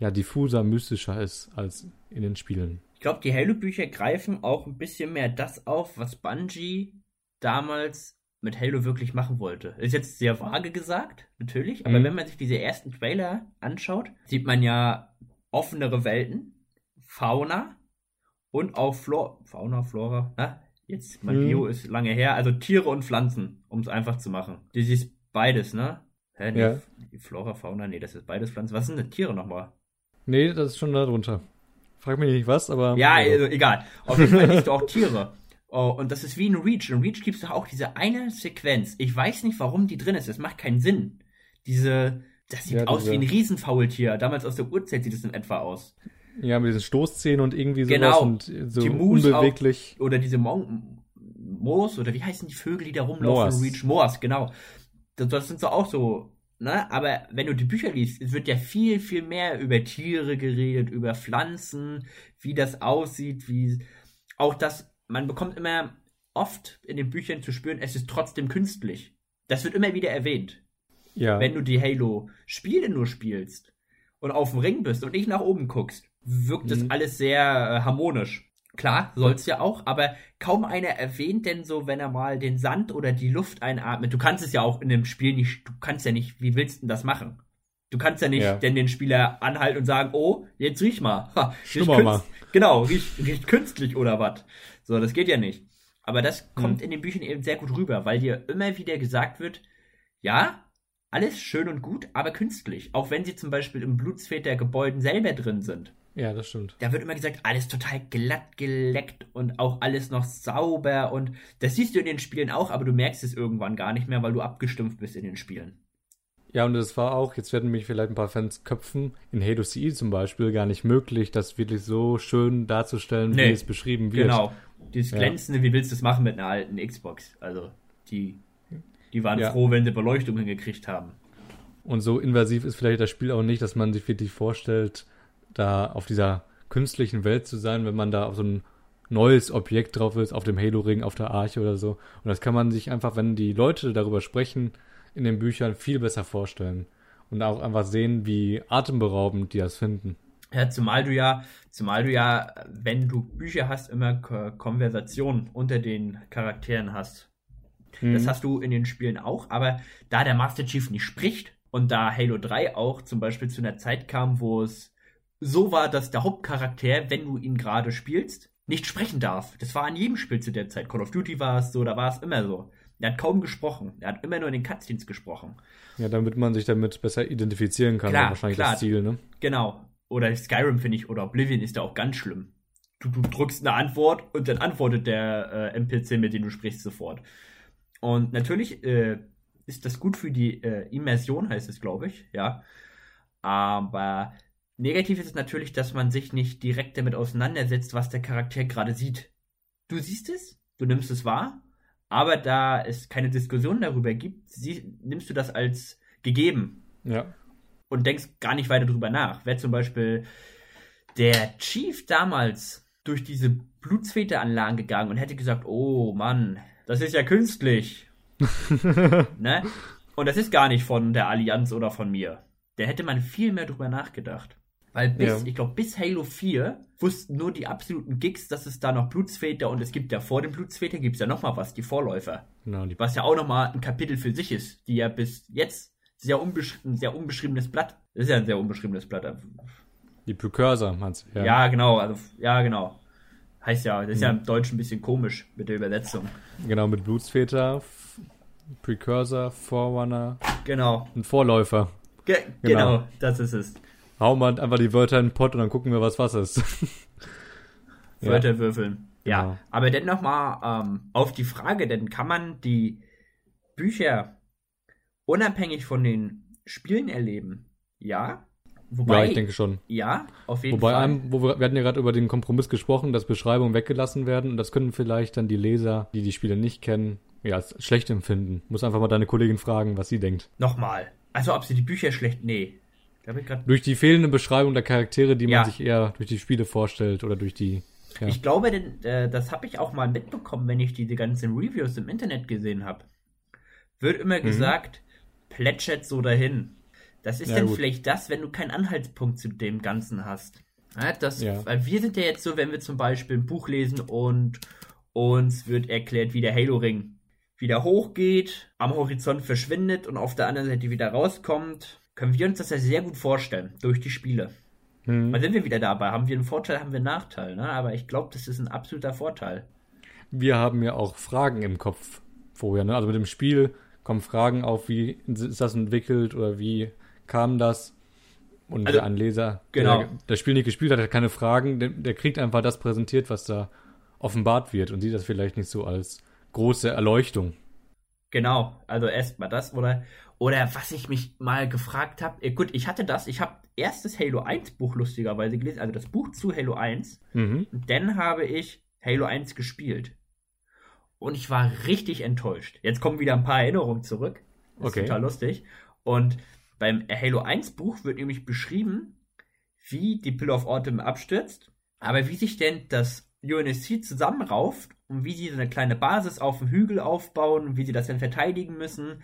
ja diffuser, mystischer ist als in den Spielen. Ich glaube, die Halo-Bücher greifen auch ein bisschen mehr das auf, was Bungie damals mit Halo wirklich machen wollte. Ist jetzt sehr vage gesagt, natürlich, aber mhm. wenn man sich diese ersten Trailer anschaut, sieht man ja offenere Welten, Fauna und auch Flora, Fauna, Flora, na? Jetzt, mein mhm. Bio ist lange her, also Tiere und Pflanzen, um es einfach zu machen. Das ist beides, ne? Hä, nee, ja. Flora, Fauna, nee, das ist beides Pflanzen. Was sind denn Tiere nochmal? Nee, das ist schon da drunter. Frag mich nicht was, aber. Ja, also, egal. Auf jeden Fall nicht auch Tiere. <laughs> Oh, und das ist wie in Reach. In Reach gibt es doch auch diese eine Sequenz. Ich weiß nicht, warum die drin ist. Das macht keinen Sinn. Diese, das sieht ja, aus wie ein Riesenfaultier. Damals aus der Uhrzeit sieht es in etwa aus. Ja, mit diesen Stoßzähnen und irgendwie sowas genau. und so die unbeweglich. Auch, oder diese Mon Moos, oder wie heißen die Vögel, die da rumlaufen? Moors. Reach Moors, genau. Das, das sind so auch so Ne? Aber wenn du die Bücher liest, es wird ja viel, viel mehr über Tiere geredet, über Pflanzen, wie das aussieht, wie auch das man bekommt immer oft in den Büchern zu spüren, es ist trotzdem künstlich. Das wird immer wieder erwähnt. Ja. Wenn du die Halo-Spiele nur spielst und auf dem Ring bist und nicht nach oben guckst, wirkt mhm. das alles sehr äh, harmonisch. Klar, soll's ja auch, aber kaum einer erwähnt denn so, wenn er mal den Sand oder die Luft einatmet. Du kannst es ja auch in dem Spiel nicht, du kannst ja nicht, wie willst du denn das machen? Du kannst ja nicht ja. denn den Spieler anhalten und sagen, oh, jetzt riech mal. Ha, Schnummer mal. Genau, riecht, riecht künstlich oder was. So, das geht ja nicht. Aber das kommt hm. in den Büchern eben sehr gut rüber, weil dir immer wieder gesagt wird, ja, alles schön und gut, aber künstlich. Auch wenn sie zum Beispiel im Blutsväter-Gebäuden selber drin sind. Ja, das stimmt. Da wird immer gesagt, alles total glatt geleckt und auch alles noch sauber und das siehst du in den Spielen auch, aber du merkst es irgendwann gar nicht mehr, weil du abgestumpft bist in den Spielen. Ja, und es war auch, jetzt werden mich vielleicht ein paar Fans köpfen, in Halo CE zum Beispiel gar nicht möglich, das wirklich so schön darzustellen, nee, wie es beschrieben wird. Genau. Dieses Glänzende, ja. wie willst du das machen mit einer alten Xbox? Also, die, die waren ja. froh, wenn sie Beleuchtung hingekriegt haben. Und so invasiv ist vielleicht das Spiel auch nicht, dass man sich wirklich vorstellt, da auf dieser künstlichen Welt zu sein, wenn man da auf so ein neues Objekt drauf ist, auf dem Halo-Ring, auf der Arche oder so. Und das kann man sich einfach, wenn die Leute darüber sprechen, in den Büchern viel besser vorstellen. Und auch einfach sehen, wie atemberaubend die das finden. Ja, zumal du ja, zumal du ja, wenn du Bücher hast, immer Konversationen unter den Charakteren hast. Mhm. Das hast du in den Spielen auch, aber da der Master Chief nicht spricht und da Halo 3 auch zum Beispiel zu einer Zeit kam, wo es so war, dass der Hauptcharakter, wenn du ihn gerade spielst, nicht sprechen darf. Das war an jedem Spiel zu der Zeit. Call of Duty war es so, da war es immer so. Der hat kaum gesprochen. Er hat immer nur in den Cutscenes gesprochen. Ja, damit man sich damit besser identifizieren kann, Klar, wahrscheinlich klar. das Ziel, ne? Genau. Oder Skyrim finde ich, oder Oblivion ist da auch ganz schlimm. Du, du drückst eine Antwort und dann antwortet der äh, NPC, mit dem du sprichst, sofort. Und natürlich äh, ist das gut für die äh, Immersion, heißt es, glaube ich, ja. Aber negativ ist es natürlich, dass man sich nicht direkt damit auseinandersetzt, was der Charakter gerade sieht. Du siehst es, du nimmst es wahr, aber da es keine Diskussion darüber gibt, sie, nimmst du das als gegeben Ja. und denkst gar nicht weiter drüber nach. Wäre zum Beispiel der Chief damals durch diese Blutsfete-Anlagen gegangen und hätte gesagt, oh Mann, das ist ja künstlich. <laughs> ne? Und das ist gar nicht von der Allianz oder von mir. Da hätte man viel mehr drüber nachgedacht. Weil bis, Ja. ich glaube, bis Halo 4 wussten nur die absoluten Gigs, dass es da noch Blutsväter und es gibt ja vor dem Blutsväter gibt es ja nochmal was, die Vorläufer. Genau, die, Was ja auch nochmal ein Kapitel für sich ist, die ja bis jetzt sehr unbesch ein sehr unbeschriebenes Blatt. Das ist ja ein sehr unbeschriebenes Blatt. die Precursor, meinst du? Ja, genau, also ja, genau. Heißt ja, das ist Mhm. ja im Deutschen ein bisschen komisch mit der Übersetzung. Genau, mit Blutsväter, Precursor, Forerunner Genau. und Vorläufer. Ge Genau. genau. das ist es. Hauen wir einfach die Wörter in den Pott und dann gucken wir, was was ist. Ja. <laughs> Wörter würfeln. Ja, Genau. aber dann nochmal ähm, auf die Frage, denn kann man die Bücher unabhängig von den Spielen erleben? Ja. Wobei, ja, ich denke schon. ja, auf jeden Wobei Fall. einem, wo wir, wir hatten ja gerade über den Kompromiss gesprochen, dass Beschreibungen weggelassen werden und das können vielleicht dann die Leser, die die Spiele nicht kennen, ja, als schlecht empfinden. Muss einfach mal deine Kollegin fragen, was sie denkt. Nochmal. Also ob sie die Bücher schlecht. Nee. Durch die fehlende Beschreibung der Charaktere, die Ja. man sich eher durch die Spiele vorstellt oder durch die. Ja. Ich glaube, denn, äh, das habe ich auch mal mitbekommen, wenn ich diese ganzen Reviews im Internet gesehen habe. Wird immer gesagt, plätschert so dahin. Das ist Ja, dann gut. vielleicht das, wenn du keinen Anhaltspunkt zu dem Ganzen hast. Ja, das, Ja. Weil wir sind ja jetzt so, wenn wir zum Beispiel ein Buch lesen und uns wird erklärt, wie der Halo-Ring wieder hochgeht, am Horizont verschwindet und auf der anderen Seite wieder rauskommt, können wir uns das ja sehr gut vorstellen durch die Spiele. Hm. Da sind wir wieder dabei. Haben wir einen Vorteil, haben wir einen Nachteil. Ne? Aber ich glaube, das ist ein absoluter Vorteil. Wir haben ja auch Fragen im Kopf vorher. Ne? Also mit dem Spiel kommen Fragen auf, wie ist das entwickelt oder wie kam das? Und Also, der Anleser, genau. der das Spiel nicht gespielt hat, hat keine Fragen. Der, der kriegt einfach das präsentiert, was da offenbart wird und sieht das vielleicht nicht so als große Erleuchtung. Genau. Also erstmal das. Oder, oder was ich mich mal gefragt habe. Gut, ich hatte das. Ich habe erst das Halo 1 Buch lustigerweise gelesen. Also das Buch zu Halo 1. Mhm. Und dann habe ich Halo 1 gespielt. Und ich war richtig enttäuscht. Jetzt kommen wieder ein paar Erinnerungen zurück. Das Okay. ist total lustig. Und beim Halo 1 Buch wird nämlich beschrieben, wie die Pill of Autumn abstürzt, aber wie sich denn das UNSC zusammenrauft und wie sie so eine kleine Basis auf dem Hügel aufbauen wie sie das dann verteidigen müssen.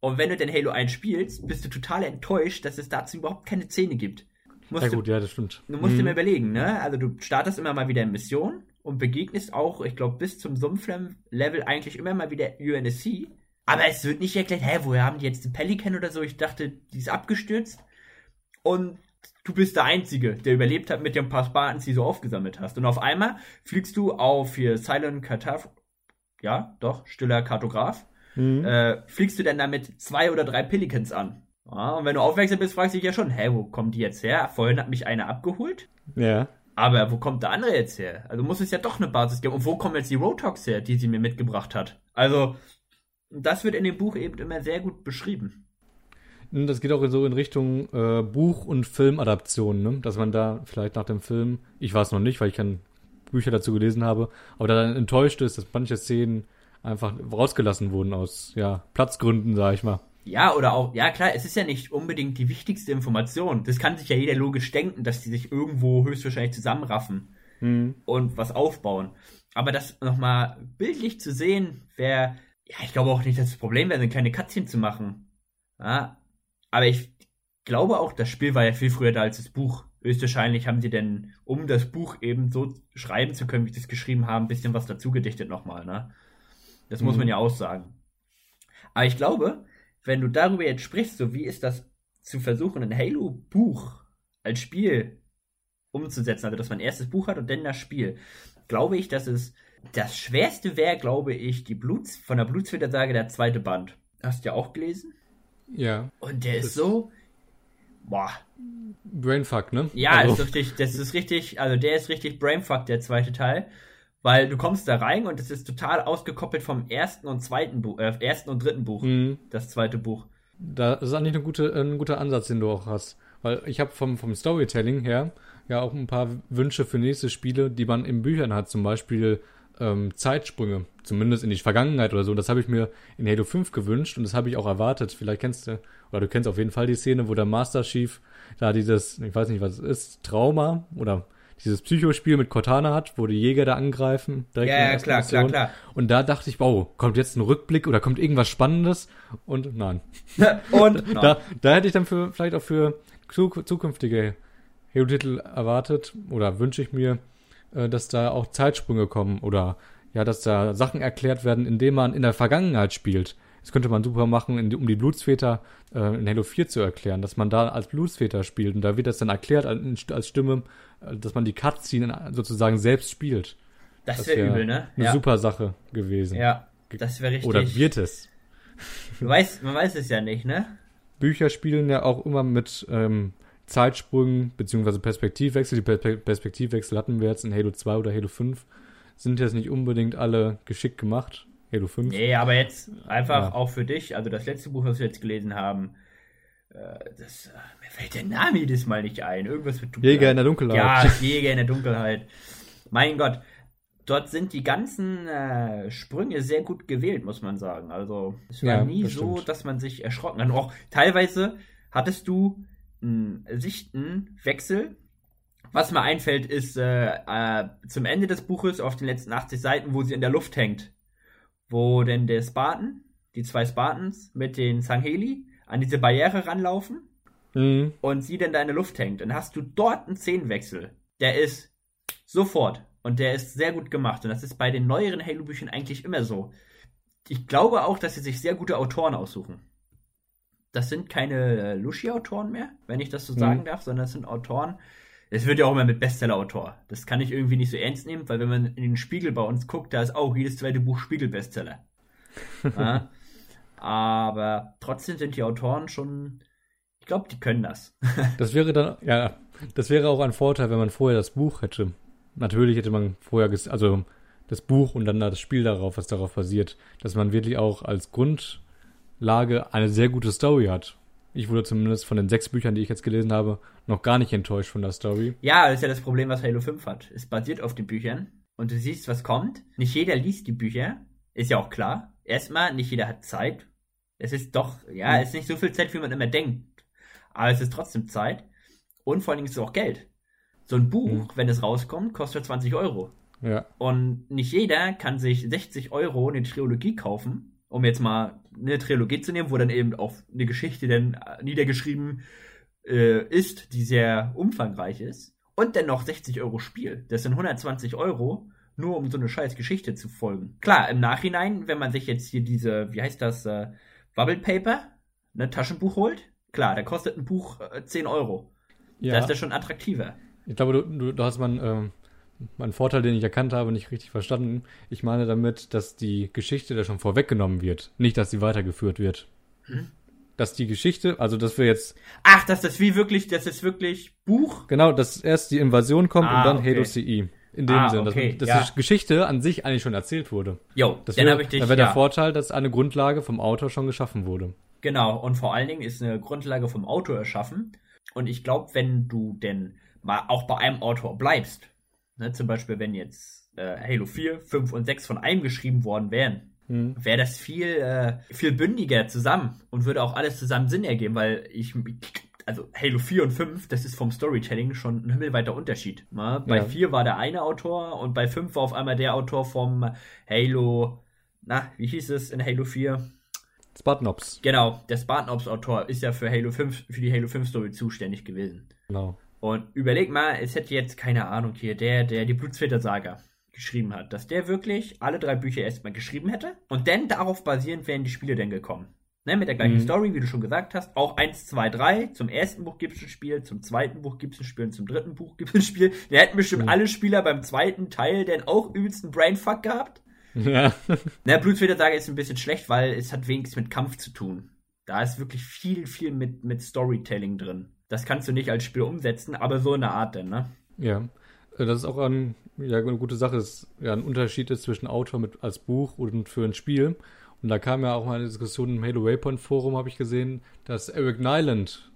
Und wenn du dann Halo 1 spielst, bist du total enttäuscht, dass es dazu überhaupt keine Szene gibt. Musst Ja du gut, ja, das stimmt. Du musst dir Mhm. mal überlegen, ne? Also du startest immer mal wieder in Mission und begegnest auch, ich glaube, bis zum Sumpflevel eigentlich immer mal wieder UNSC. Aber es wird nicht erklärt, hä, woher haben die jetzt den Pelican oder so? Ich dachte, die ist abgestürzt. Und du bist der Einzige, der überlebt hat mit den paar Spartans, die du aufgesammelt hast. Und auf einmal fliegst du auf hier Silent Cartograph. Ja, doch, stiller Kartograph. Mhm. Äh, fliegst du dann damit zwei oder drei Pelicans an. Ja, und wenn du aufmerksam bist, fragst du dich ja schon, hä, wo kommen die jetzt her? Vorhin hat mich einer abgeholt. Ja. Aber wo kommt der andere jetzt her? Also muss es ja doch eine Basis geben. Und wo kommen jetzt die Rotox her, die sie mir mitgebracht hat? Also, das wird in dem Buch eben immer sehr gut beschrieben. Das geht auch so in Richtung äh, Buch- und Filmadaption, ne? dass man da vielleicht nach dem Film, ich weiß noch nicht, weil ich keine Bücher dazu gelesen habe, aber da dann enttäuscht ist, dass manche Szenen einfach rausgelassen wurden aus ja, Platzgründen, sag ich mal. Ja, oder auch, ja klar, es ist ja nicht unbedingt die wichtigste Information. Das kann sich ja jeder logisch denken, dass die sich irgendwo höchstwahrscheinlich zusammenraffen Mhm. und was aufbauen. Aber das nochmal bildlich zu sehen, wäre, ja, ich glaube auch nicht, dass das Problem wäre, eine kleine Cutscene zu machen. Ja, aber ich glaube auch, das Spiel war ja viel früher da als das Buch. Höchstwahrscheinlich haben sie denn, um das Buch eben so schreiben zu können, wie sie es geschrieben haben, ein bisschen was dazu gedichtet nochmal, ne? Das muss Mhm. man ja auch sagen. Aber ich glaube, wenn du darüber jetzt sprichst, so wie ist das zu versuchen, ein Halo-Buch als Spiel umzusetzen, also dass man ein erstes Buch hat und dann das Spiel, glaube ich, dass es Das schwerste wäre, glaube ich, die Bluts von der Blutsfiltersage der zweite Band. Hast du ja auch gelesen? Ja. Und der ist so. Boah. Brainfuck, ne? Ja, also. ist richtig, das ist richtig, also der ist richtig Brainfuck, der zweite Teil. Weil du kommst da rein und es ist total ausgekoppelt vom ersten und zweiten Buch, äh, ersten und dritten Buch. Mhm. Das zweite Buch. Das ist eigentlich eine gute, ein guter Ansatz, den du auch hast. Weil ich habe vom, vom Storytelling her ja auch ein paar Wünsche für nächste Spiele, die man in Büchern hat. Zum Beispiel ähm, Zeitsprünge, zumindest in die Vergangenheit oder so. Das habe ich mir in Halo 5 gewünscht und das habe ich auch erwartet. Vielleicht kennst du, oder du kennst auf jeden Fall die Szene, wo der Master Chief da dieses, ich weiß nicht, was es ist, Trauma oder dieses Psychospiel mit Cortana hat, wo die Jäger da angreifen. Direkt ja, ja klar, Mission. klar, klar. Und da dachte ich, wow, kommt jetzt ein Rückblick oder kommt irgendwas Spannendes? Und nein. <laughs> und <laughs> da, da, da hätte ich dann für, vielleicht auch für zukünftige Halo-Titel erwartet oder wünsche ich mir, äh, dass da auch Zeitsprünge kommen oder ja, dass da Sachen erklärt werden, indem man in der Vergangenheit spielt. Das könnte man super machen, um die Blutsväter äh, in Halo 4 zu erklären, dass man da als Blutsväter spielt und da wird das dann erklärt als Stimme, dass man die Cutscene sozusagen selbst spielt. Das, wäre wär übel, ne? Eine ja. super Sache gewesen. Ja, das wäre richtig. Oder wird es? Du weißt, man weiß es ja nicht, ne? Bücher spielen ja auch immer mit ähm, Zeitsprüngen bzw. Perspektivwechsel. Die per Perspektivwechsel hatten wir jetzt in Halo 2 oder Halo 5. Sind jetzt nicht unbedingt alle geschickt gemacht. Halo 5. Nee, aber jetzt einfach ja. auch für dich, also das letzte Buch, was wir jetzt gelesen haben, das, äh, mir fällt der Name jedes Mal nicht ein. Irgendwas mit Dunkelheit. Jäger in der Dunkelheit. Ja, Jäger in der Dunkelheit. Mein Gott, dort sind die ganzen äh, Sprünge sehr gut gewählt, muss man sagen. Also es war ja, nie das so, stimmt. dass man sich erschrocken hat. Auch teilweise hattest du einen Sichtenwechsel. Was mir einfällt, ist äh, äh, zum Ende des Buches auf den letzten 80 Seiten, wo sie in der Luft hängt wo denn der Spartan, die zwei Spartans mit den Sangheli an diese Barriere ranlaufen mhm. und sie dann da in der Luft hängt. Dann hast du dort einen Szenenwechsel. Der ist sofort und der ist sehr gut gemacht. Und das ist bei den neueren Halo-Büchern eigentlich immer so. Ich glaube auch, dass sie sich sehr gute Autoren aussuchen. Das sind keine Lushi-Autoren mehr, wenn ich das so mhm. sagen darf, sondern das sind Autoren, es wird ja auch immer mit Bestseller-Autor. Das kann ich irgendwie nicht so ernst nehmen, weil wenn man in den Spiegel bei uns guckt, da ist auch jedes zweite Buch Spiegel-Bestseller. <laughs> ja? Aber trotzdem sind die Autoren schon, ich glaube, die können das. <laughs> das wäre dann, ja, das wäre auch ein Vorteil, wenn man vorher das Buch hätte. Natürlich hätte man vorher, also das Buch und dann das Spiel darauf, was darauf basiert, dass man wirklich auch als Grundlage eine sehr gute Story hat. Ich wurde zumindest von den sechs Büchern, die ich jetzt gelesen habe, noch gar nicht enttäuscht von der Story. Ja, das ist ja das Problem, was Halo 5 hat. Es basiert auf den Büchern und du siehst, was kommt. Nicht jeder liest die Bücher, ist ja auch klar. Erstmal, nicht jeder hat Zeit. Es ist doch, ja, mhm. es ist nicht so viel Zeit, wie man immer denkt. Aber es ist trotzdem Zeit. Und vor allen Dingen ist es auch Geld. So ein Buch, mhm. wenn es rauskommt, kostet 20 Euro. Ja. Und nicht jeder kann sich 60 Euro eine Trilogie kaufen um jetzt mal eine Trilogie zu nehmen, wo dann eben auch eine Geschichte dann äh, niedergeschrieben äh, ist, die sehr umfangreich ist, und dann noch 60 Euro Spiel. Das sind 120 Euro, nur um so eine scheiß Geschichte zu folgen. Klar, im Nachhinein, wenn man sich jetzt hier diese, wie heißt das, äh, Bubble Paper, ne, Taschenbuch holt, klar, da kostet ein Buch äh, 10 Euro. Ja. Da ist das schon attraktiver. Ich glaube, du, du, du hast man, ähm, mein Vorteil, den ich erkannt habe, nicht richtig verstanden. Ich meine damit, dass die Geschichte da schon vorweggenommen wird, nicht, dass sie weitergeführt wird. Hm? Dass die Geschichte, also dass wir jetzt. Ach, dass das wie wirklich, das ist wirklich Buch? Genau, dass erst die Invasion kommt ah, und dann okay. Halo CE. In dem ah, Sinne, okay, dass, dass ja. die Geschichte an sich eigentlich schon erzählt wurde. Jo, das dann habe ich dich. Dann wäre ja. der Vorteil, dass eine Grundlage vom Autor schon geschaffen wurde. Genau, und vor allen Dingen ist eine Grundlage vom Autor erschaffen. Und ich glaube, wenn du denn mal auch bei einem Autor bleibst, Ne, zum Beispiel, wenn jetzt äh, Halo 4, 5 und 6 von einem geschrieben worden wären, hm. wäre das viel, äh, viel bündiger zusammen und würde auch alles zusammen Sinn ergeben, weil ich, also Halo 4 und 5, das ist vom Storytelling schon ein himmelweiter Unterschied. Ne? Bei ja. 4 war der eine Autor und bei 5 war auf einmal der Autor vom Halo, na, wie hieß es in Halo 4? Spartanops. Genau, der Spartanops-Autor ist ja für Halo 5, für die Halo 5 Story zuständig gewesen. Genau. Und überleg mal, es hätte jetzt, keine Ahnung, hier, der, der die Blutsväter-Saga geschrieben hat, dass der wirklich alle drei Bücher erstmal geschrieben hätte und dann darauf basierend wären die Spiele dann gekommen. Ne, mit der gleichen Mhm. Story, wie du schon gesagt hast. Auch 1, 2, 3. Zum ersten Buch gibt es ein Spiel, zum zweiten Buch gibt es ein Spiel und zum dritten Buch gibt es ein Spiel. <laughs> Wir hätten bestimmt Mhm. alle Spieler beim zweiten Teil denn auch übelsten Brainfuck gehabt. Ja. <laughs> Ne, Blutfedersaga ist ein bisschen schlecht, weil es hat wenigstens mit Kampf zu tun. Da ist wirklich viel, viel mit, mit Storytelling drin. Das kannst du nicht als Spiel umsetzen, aber so in der Art denn, ne? Ja, Äh, das ist auch ein, ja, eine gute Sache, dass ja ein Unterschied ist zwischen Autor mit, als Buch und für ein Spiel. Und da kam ja auch mal eine Diskussion im Halo Waypoint Forum, habe ich gesehen, dass Eric Nyland,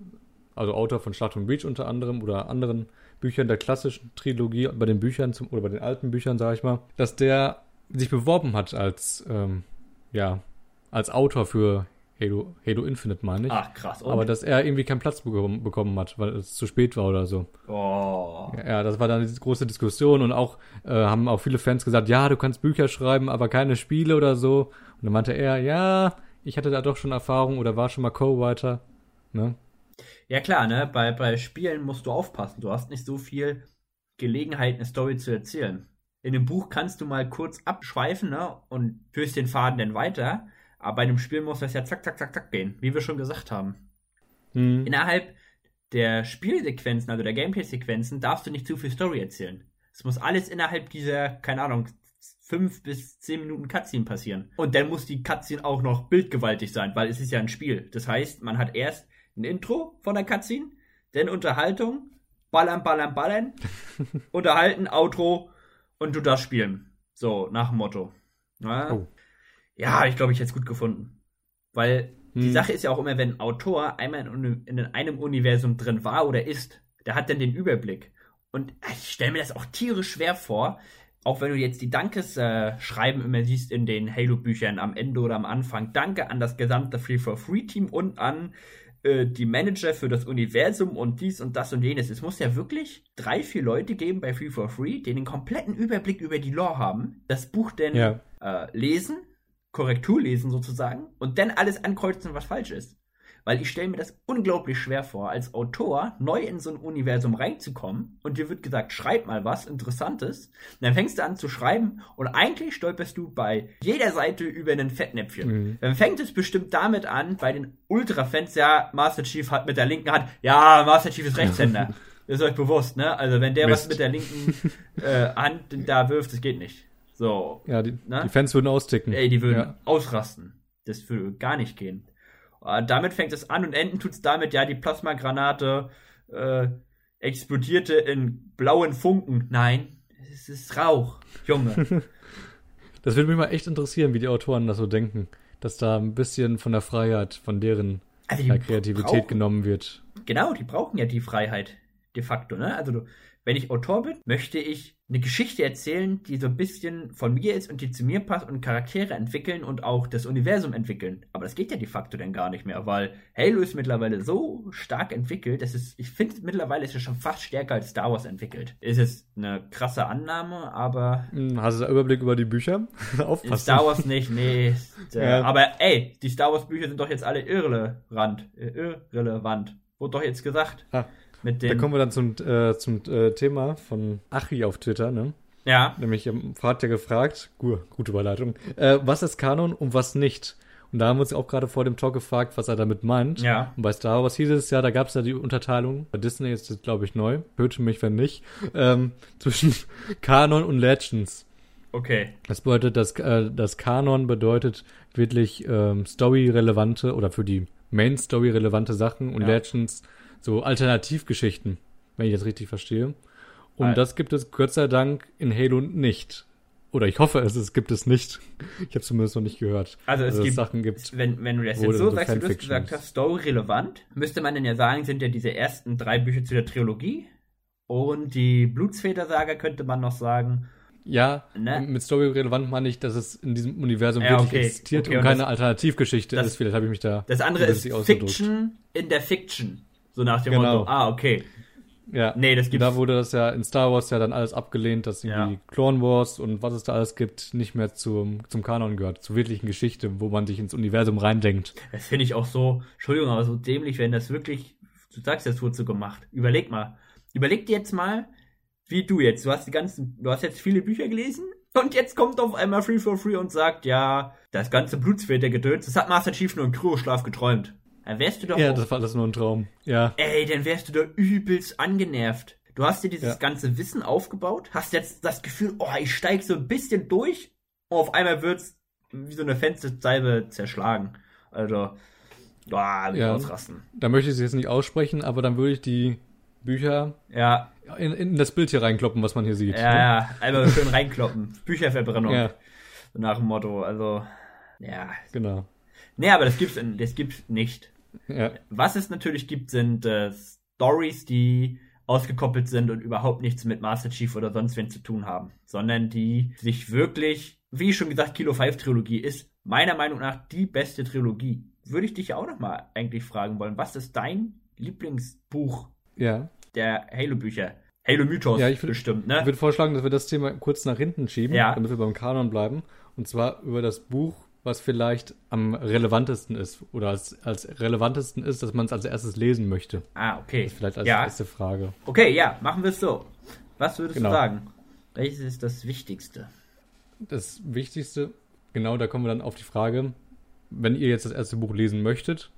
also Autor von Schlacht und Breach unter anderem oder anderen Büchern der klassischen Trilogie, bei den Büchern zum, oder bei den alten Büchern, sage ich mal, dass der sich beworben hat als, ähm, ja, als Autor für Halo, Halo Infinite, meine ich. Ach, krass. Und? Aber dass er irgendwie keinen Platz bekommen, bekommen hat, weil es zu spät war oder so. oh. Ja, das war dann diese große Diskussion und auch äh, haben auch viele Fans gesagt, ja, du kannst Bücher schreiben, aber keine Spiele oder so. Und dann meinte er, ja, ich hatte da doch schon Erfahrung oder war schon mal Co-Writer. Ne? Ja klar, ne? Bei, bei Spielen musst du aufpassen. Du hast nicht so viel Gelegenheit, eine Story zu erzählen. In einem Buch kannst du mal kurz abschweifen, ne? Und führst den Faden dann weiter. Aber bei einem Spiel muss das ja zack, zack, zack, zack gehen, wie wir schon gesagt haben. Hm. Innerhalb der Spielsequenzen, also der Gameplay-Sequenzen, darfst du nicht zu viel Story erzählen. Es muss alles innerhalb dieser, keine Ahnung, fünf bis zehn Minuten Cutscene passieren. Und dann muss die Cutscene auch noch bildgewaltig sein, weil es ist ja ein Spiel. Das heißt, man hat erst ein Intro von der Cutscene, dann Unterhaltung, ballern, ballern, ballern, <laughs> unterhalten, Outro und du darfst spielen. So, nach dem Motto. Ja, Oh. Ja ich glaube, ich hätte es gut gefunden. Weil die Hm. Sache ist ja auch immer, wenn ein Autor einmal in, in einem Universum drin war oder ist, der hat dann den Überblick. Und ich stelle mir das auch tierisch schwer vor, auch wenn du jetzt die Dankesschreiben immer siehst in den Halo-Büchern am Ende oder am Anfang. Danke an das gesamte Free for Free-Team und an äh, die Manager für das Universum und dies und das und jenes. Es muss ja wirklich drei, vier Leute geben bei Free for Free, die den kompletten Überblick über die Lore haben, das Buch denn Ja. äh, lesen, Korrektur lesen sozusagen und dann alles ankreuzen, was falsch ist. Weil ich stelle mir das unglaublich schwer vor, als Autor neu in so ein Universum reinzukommen und dir wird gesagt, schreib mal was Interessantes. Und dann fängst du an zu schreiben und eigentlich stolperst du bei jeder Seite über einen Fettnäpfchen. Mhm. Dann fängt es bestimmt damit an, bei den Ultra-Fans, ja, Master Chief hat mit der linken Hand, ja, Master Chief ist Rechtshänder. das <laughs> ist euch bewusst, ne? Also wenn der was Mist. mit der linken äh, Hand da wirft, das geht nicht. So, Ja, die, Na? die Fans würden austicken. Ey, die würden Ja. ausrasten. Das würde gar nicht gehen. Äh, damit fängt es an und enden tut's damit, ja, die Plasmagranate äh, explodierte in blauen Funken. Nein, es ist Rauch, Junge. <laughs> Das würde mich mal echt interessieren, wie die Autoren das so denken. Dass da ein bisschen von der Freiheit, von deren Also Kreativität brauchen- genommen wird. Genau, die brauchen ja die Freiheit de facto, ne? Also wenn ich Autor bin, möchte ich eine Geschichte erzählen, die so ein bisschen von mir ist und die zu mir passt und Charaktere entwickeln und auch das Universum entwickeln. Aber das geht ja de facto dann gar nicht mehr, weil Halo ist mittlerweile so stark entwickelt, dass es, ich finde mittlerweile ist es schon fast stärker als Star Wars entwickelt. Ist es eine krasse Annahme, aber Hm, Hast du da Überblick über die Bücher? <laughs> Aufpassen. Star Wars nicht, nee. <laughs> Ja. Aber ey, die Star Wars Bücher sind doch jetzt alle irrelevant. Irrelevant. Wurde doch jetzt gesagt. Ah, Mit Da den, kommen wir dann zum, äh, zum äh, Thema von Achi auf Twitter, ne? ja, Nämlich, ähm, hat ja gefragt, gu- gute Überleitung, äh, was ist Kanon und was nicht? Und da haben wir uns auch gerade vor dem Talk gefragt, was er damit meint. ja. Und bei Star Wars hieß es ja, da gab es ja die Unterteilung. Bei Disney ist das, glaube ich, neu. Hörte mich, wenn nicht. Ähm, <laughs> zwischen Kanon und Legends. Okay. Das bedeutet, dass äh, das Kanon bedeutet wirklich ähm, Story-relevante oder für die Main-Story relevante Sachen und Ja. Legends so Alternativgeschichten, wenn ich das richtig verstehe. Und Al- das gibt es Gott sei Dank in Halo nicht. Oder ich hoffe es, es gibt es nicht. <laughs> Ich habe zumindest noch nicht gehört. Also es dass gibt, Sachen gibt. wenn, wenn du das jetzt so so sagst, wie du es gesagt hast, story-relevant, müsste man dann ja sagen, sind ja diese ersten drei Bücher zu der Trilogie. Und die Blutsväter-Saga könnte man noch sagen. Ja, Ne? mit Story relevant meine ich, dass es in diesem Universum Ja, wirklich okay. existiert Okay, und und keine das- Alternativgeschichte das- ist. Vielleicht habe ich mich da. Das andere ist. Fiction in der Fiction. So nach dem Genau. Motto, ah, okay. Ja. Nee, das gibt's. Da wurde das ja in Star Wars ja dann alles abgelehnt, dass irgendwie Ja. Clone Wars und was es da alles gibt, nicht mehr zum, zum Kanon gehört, zur wirklichen Geschichte, wo man sich ins Universum reindenkt. Das finde ich auch so, Entschuldigung, aber so dämlich, wenn das wirklich, du sagst, das wurde so gemacht. Überleg mal. Überleg dir jetzt mal, wie du jetzt, du hast die ganzen, du hast jetzt viele Bücher gelesen Und jetzt kommt auf einmal Free for Free und sagt, ja, das ganze Blutsfeld der Gedöns, das hat Master Chief nur im Kryoschlaf geträumt. Dann wärst du doch. Ja, das war alles nur ein Traum. Ja. Ey, dann wärst du doch übelst angenervt. Du hast dir dieses Ja. ganze Wissen aufgebaut, hast jetzt das Gefühl, oh, ich steig so ein bisschen durch und auf einmal wird's wie so eine Fensterscheibe zerschlagen. Also, boah. Ja. ausrasten. Da möchte ich es jetzt nicht aussprechen, aber dann würde ich die Bücher Ja, in, in das Bild hier reinkloppen, was man hier sieht. ja, ne? ja, einmal schön reinkloppen. <laughs> Bücherverbrennung. Ja, So nach dem Motto, also, ja. genau. Nee, aber das gibt's, das gibt's nicht. Ja, Was es natürlich gibt, sind äh, Stories, die ausgekoppelt sind und überhaupt nichts mit Master Chief oder sonst wen zu tun haben, sondern die sich wirklich, wie schon gesagt, Kilo 5 Trilogie ist meiner Meinung nach die beste Trilogie. Würde ich dich ja auch noch mal eigentlich fragen wollen, was ist dein Lieblingsbuch ja. der Halo Bücher? Halo Mythos Ja, ich würd- bestimmt, Ich ne? würde vorschlagen, dass wir das Thema kurz nach hinten schieben, Ja. damit wir beim Kanon bleiben. Und zwar über das Buch, was vielleicht am relevantesten ist oder als, als relevantesten ist, dass man es als erstes lesen möchte. Ah, okay. Vielleicht als ja, erste Frage. okay, ja, machen wir es so. Was würdest Genau. du sagen? Welches ist das Wichtigste? Das Wichtigste, genau, da kommen wir dann auf die Frage, wenn ihr jetzt das erste Buch lesen möchtet,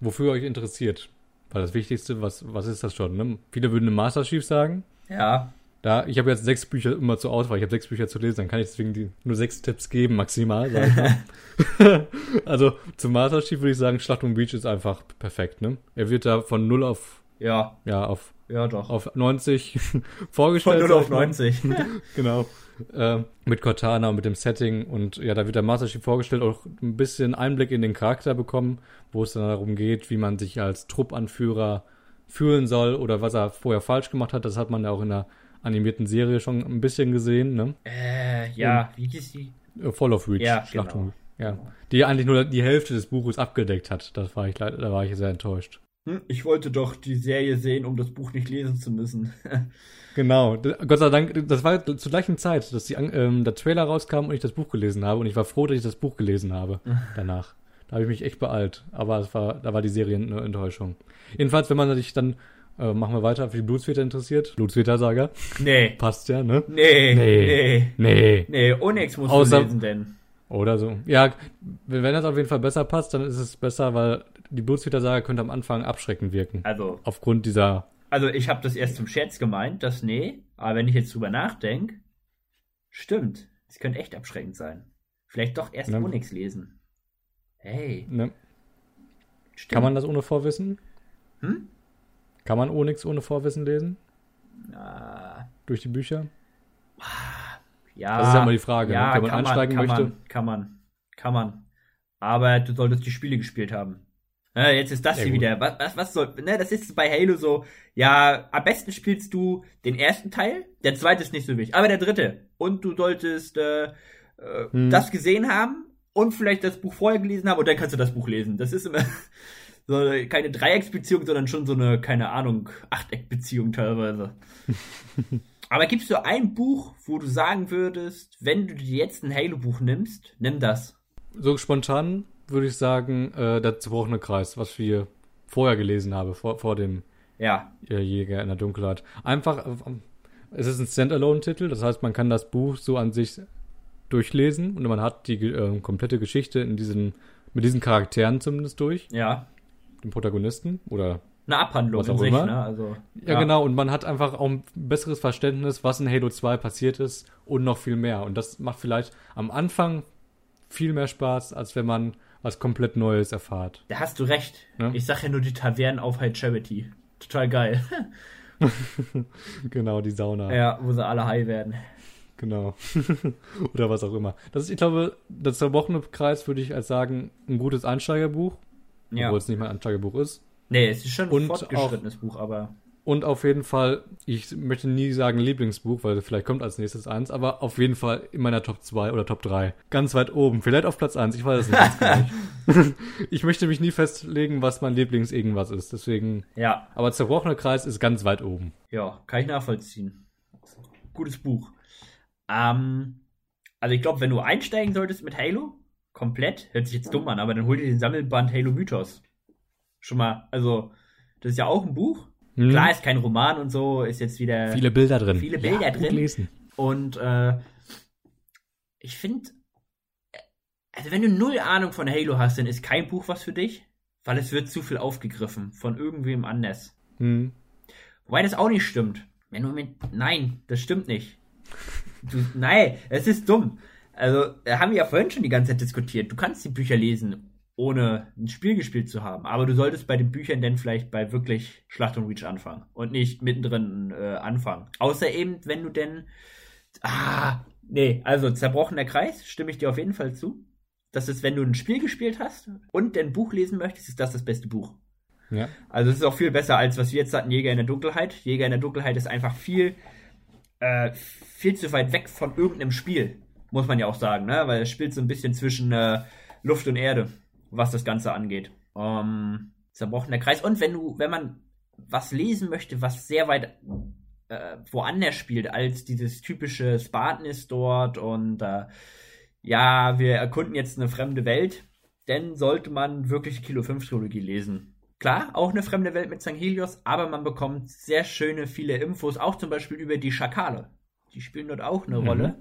wofür ihr euch interessiert. Weil das Wichtigste, was, was ist das schon? Ne? Viele würden eine Master Chief sagen. Ja, Da, ich habe jetzt sechs Bücher immer zur Auswahl. Ich habe sechs Bücher zu lesen, dann kann ich deswegen die, nur sechs Tipps geben, maximal. <laughs> Also zum Master Chief würde ich sagen, Schlacht um Beach ist einfach perfekt. Ne? Er wird da von 0 auf, ja, ja, auf, ja doch. auf 90 <laughs> Von vorgestellt. 0 sag auf ich mal. 90. <laughs> Genau. Ähm, mit Cortana und mit dem Setting und ja, da wird der Master Chief vorgestellt, auch ein bisschen Einblick in den Charakter bekommen, wo es dann darum geht, wie man sich als Truppanführer fühlen soll oder was er vorher falsch gemacht hat. Das hat man ja auch in der animierten Serie schon ein bisschen gesehen, ne? Äh, ja, wie hieß die? Äh, Fall of Reach, Ja, genau. um- Ja. Die eigentlich nur die Hälfte des Buches abgedeckt hat. Das war ich da war ich sehr enttäuscht. Hm, Ich wollte doch die Serie sehen, um das Buch nicht lesen zu müssen. <laughs> Genau. Gott sei Dank, das war zur gleichen Zeit, dass die, ähm, der Trailer rauskam und ich das Buch gelesen habe. Und ich war froh, dass ich das Buch gelesen habe <laughs> danach. Da habe ich mich echt beeilt. Aber es war, da war die Serie eine Enttäuschung. Jedenfalls, wenn man sich dann, äh, machen wir weiter, für die Blutsväter interessiert. Blutsväter-Saga. nee. Passt ja, ne? Nee. Nee. Nee. Nee. Nee, Onyx Außer- du lesen, denn. Oder so. Ja, wenn das auf jeden Fall besser passt, dann ist es besser, weil die Blutsväter-Saga könnte am Anfang abschreckend wirken. Also, Aufgrund dieser, also ich habe das erst zum Scherz gemeint, das nee. Aber wenn ich jetzt drüber nachdenke, stimmt. Es könnte echt abschreckend sein. Vielleicht doch erst Ne. Onyx lesen. Hey, ne? stimmt. Kann man das ohne Vorwissen? Hm? Kann man Onyx ohne Vorwissen lesen? Ah, Durch die Bücher? Ja. Das ist ja immer die Frage, Ja, ne? wenn man kann einsteigen kann möchte. Man, kann man. Kann man. Aber du solltest die Spiele gespielt haben. Ja, jetzt ist das Ja, hier gut. wieder. Was, was, was soll. Ne, das ist bei Halo so. Ja, am besten spielst du den ersten Teil. Der zweite ist nicht so wichtig. Aber der dritte. Und du solltest äh, äh, Hm. das gesehen haben und vielleicht das Buch vorher gelesen haben und dann kannst du das Buch lesen. Das ist immer <laughs> so keine Dreiecksbeziehung, sondern schon so eine, keine Ahnung, Achteckbeziehung teilweise. <laughs> Aber gibst du ein Buch, wo du sagen würdest, wenn du dir jetzt ein Halo-Buch nimmst, nimm das. So spontan würde ich sagen, äh, der zerbrochene Kreis, was wir vorher gelesen haben, vor, vor dem Ja, äh, Jäger in der Dunkelheit. Einfach, äh, es ist ein Standalone-Titel, das heißt, man kann das Buch so an sich durchlesen und man hat die äh, komplette Geschichte in diesen, mit diesen Charakteren zumindest durch, ja. den Protagonisten oder Eine Abhandlung Was in auch sich, immer. ne? Also, Ja, genau, und man hat einfach auch ein besseres Verständnis, was in Halo 2 passiert ist und noch viel mehr. Und das macht vielleicht am Anfang viel mehr Spaß, als wenn man was komplett Neues erfahrt. Da hast du recht. Ja. Ich sag ja nur die Tavernen auf High Charity. Total geil. <laughs> Genau, die Sauna. ja, wo sie alle high werden. Genau. <laughs> Oder was auch immer. Das ist, ich glaube, das zerbrochene Kreis würde ich als sagen, ein gutes Einsteigerbuch, Ja. obwohl es nicht mal ein Einsteigerbuch ist. Nee, es ist schon ein Und fortgeschrittenes Buch, aber. Und auf jeden Fall, ich möchte nie sagen Lieblingsbuch, weil vielleicht kommt als nächstes eins, aber auf jeden Fall in meiner Top 2 oder Top 3. Ganz weit oben. Vielleicht auf Platz 1, ich weiß es nicht ganz genau. <laughs> ich möchte mich nie festlegen, was mein Lieblings-Irgendwas ist. Deswegen, Ja, aber zerbrochener Kreis ist ganz weit oben. ja, kann ich nachvollziehen. Gutes Buch. Ähm, also ich glaube, wenn du einsteigen solltest mit Halo, komplett, hört sich jetzt dumm an, aber dann hol dir den Sammelband Halo Mythos. Schon mal, also, das ist ja auch ein Buch. Hm? Klar, ist kein Roman und so, ist jetzt wieder. Viele Bilder drin. Viele Bilder ja, drin. Lesen. Und äh, ich finde, also wenn du null Ahnung von Halo hast, dann ist kein Buch was für dich, weil es wird zu viel aufgegriffen von irgendwem anders. Hm. Wobei das auch nicht stimmt. Wenn du mit, nein, das stimmt nicht. Du, nein, es ist dumm. Also, da haben wir ja vorhin schon die ganze Zeit diskutiert. Du kannst die Bücher lesen, ohne ein Spiel gespielt zu haben. Aber du solltest bei den Büchern dann vielleicht bei wirklich Schlacht und Reach anfangen und nicht mittendrin äh, anfangen. Außer eben, wenn du denn. Ah, nee, also zerbrochener Kreis, stimme ich dir auf jeden Fall zu. Das ist, wenn du ein Spiel gespielt hast und ein Buch lesen möchtest, ist das das beste Buch. Ja. Also es ist auch viel besser, als was wir jetzt hatten, Jäger in der Dunkelheit. Jäger in der Dunkelheit ist einfach viel, äh, viel zu weit weg von irgendeinem Spiel, muss man ja auch sagen, ne? Weil es spielt so ein bisschen zwischen äh, Luft und Erde, was das Ganze angeht. Um, zerbrochener Kreis. Und wenn du, wenn man was lesen möchte, was sehr weit äh, woanders spielt, als dieses typische Spartan ist dort und äh, ja, wir erkunden jetzt eine fremde Welt, dann sollte man wirklich Kilo 5 Trilogie lesen. Klar, auch eine fremde Welt mit St. Helios, aber man bekommt sehr schöne, viele Infos, auch zum Beispiel über die Schakale. Die spielen dort auch eine Mhm. Rolle.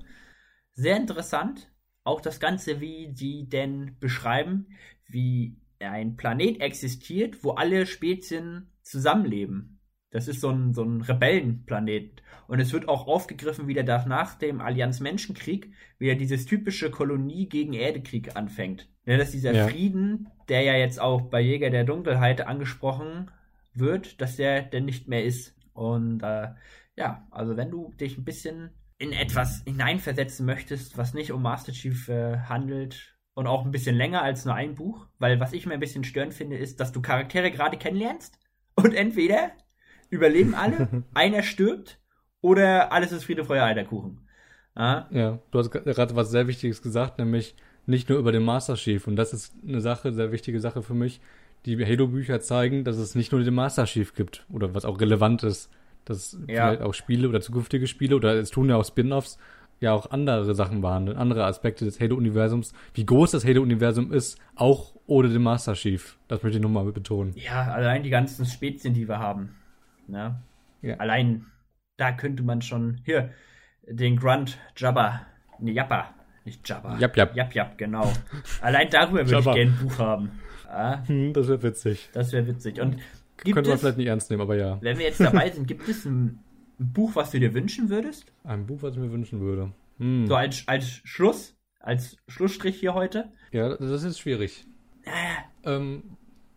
Sehr interessant. Auch das Ganze, wie die denn beschreiben, wie ein Planet existiert, wo alle Spezien zusammenleben. Das ist so ein, so ein Rebellenplanet. Und es wird auch aufgegriffen, wie der da nach dem Allianz-Menschenkrieg wieder dieses typische Kolonie gegen Erde-Krieg anfängt. Ja, dass dieser Ja. Frieden, der ja jetzt auch bei Jäger der Dunkelheit angesprochen wird, dass der denn nicht mehr ist. Und äh, ja, also wenn du dich ein bisschen in etwas hineinversetzen möchtest, was nicht um Master Chief äh, handelt und auch ein bisschen länger als nur ein Buch, weil was ich mir ein bisschen störend finde, ist, dass du Charaktere gerade kennenlernst und entweder überleben alle, <laughs> einer stirbt oder alles ist Friede, Feuer, Eiterkuchen. Ja, Ja, du hast gerade was sehr Wichtiges gesagt, nämlich nicht nur über den Master Chief. Und das ist eine Sache, sehr wichtige Sache für mich. Die Halo-Bücher zeigen, dass es nicht nur den Master Chief gibt oder was auch relevant ist, dass Ja. vielleicht auch Spiele oder zukünftige Spiele oder es tun ja auch Spin-offs ja auch andere Sachen behandeln, andere Aspekte des Halo-Universums, wie groß das Halo-Universum ist, auch ohne den Master Chief. Das möchte ich nochmal betonen. ja, allein die ganzen Spezien, die wir haben. Ne? Ja. Allein da könnte man schon hier den Grunt Jabba, ne Jappa, nicht Jabba. Jap, jap. Jap, jap, genau. <laughs> Allein darüber würde ich Jabba. gerne ein Buch haben. Ja, Hm, das wäre witzig. das wäre witzig. Und gibt Könnte man es, vielleicht nicht ernst nehmen, aber ja. wenn wir jetzt dabei sind, gibt es ein, ein Buch, was du dir wünschen würdest? Ein Buch, was ich mir wünschen würde. Hm. So als, als Schluss, als Schlussstrich hier heute? Ja, das ist schwierig. Ähm,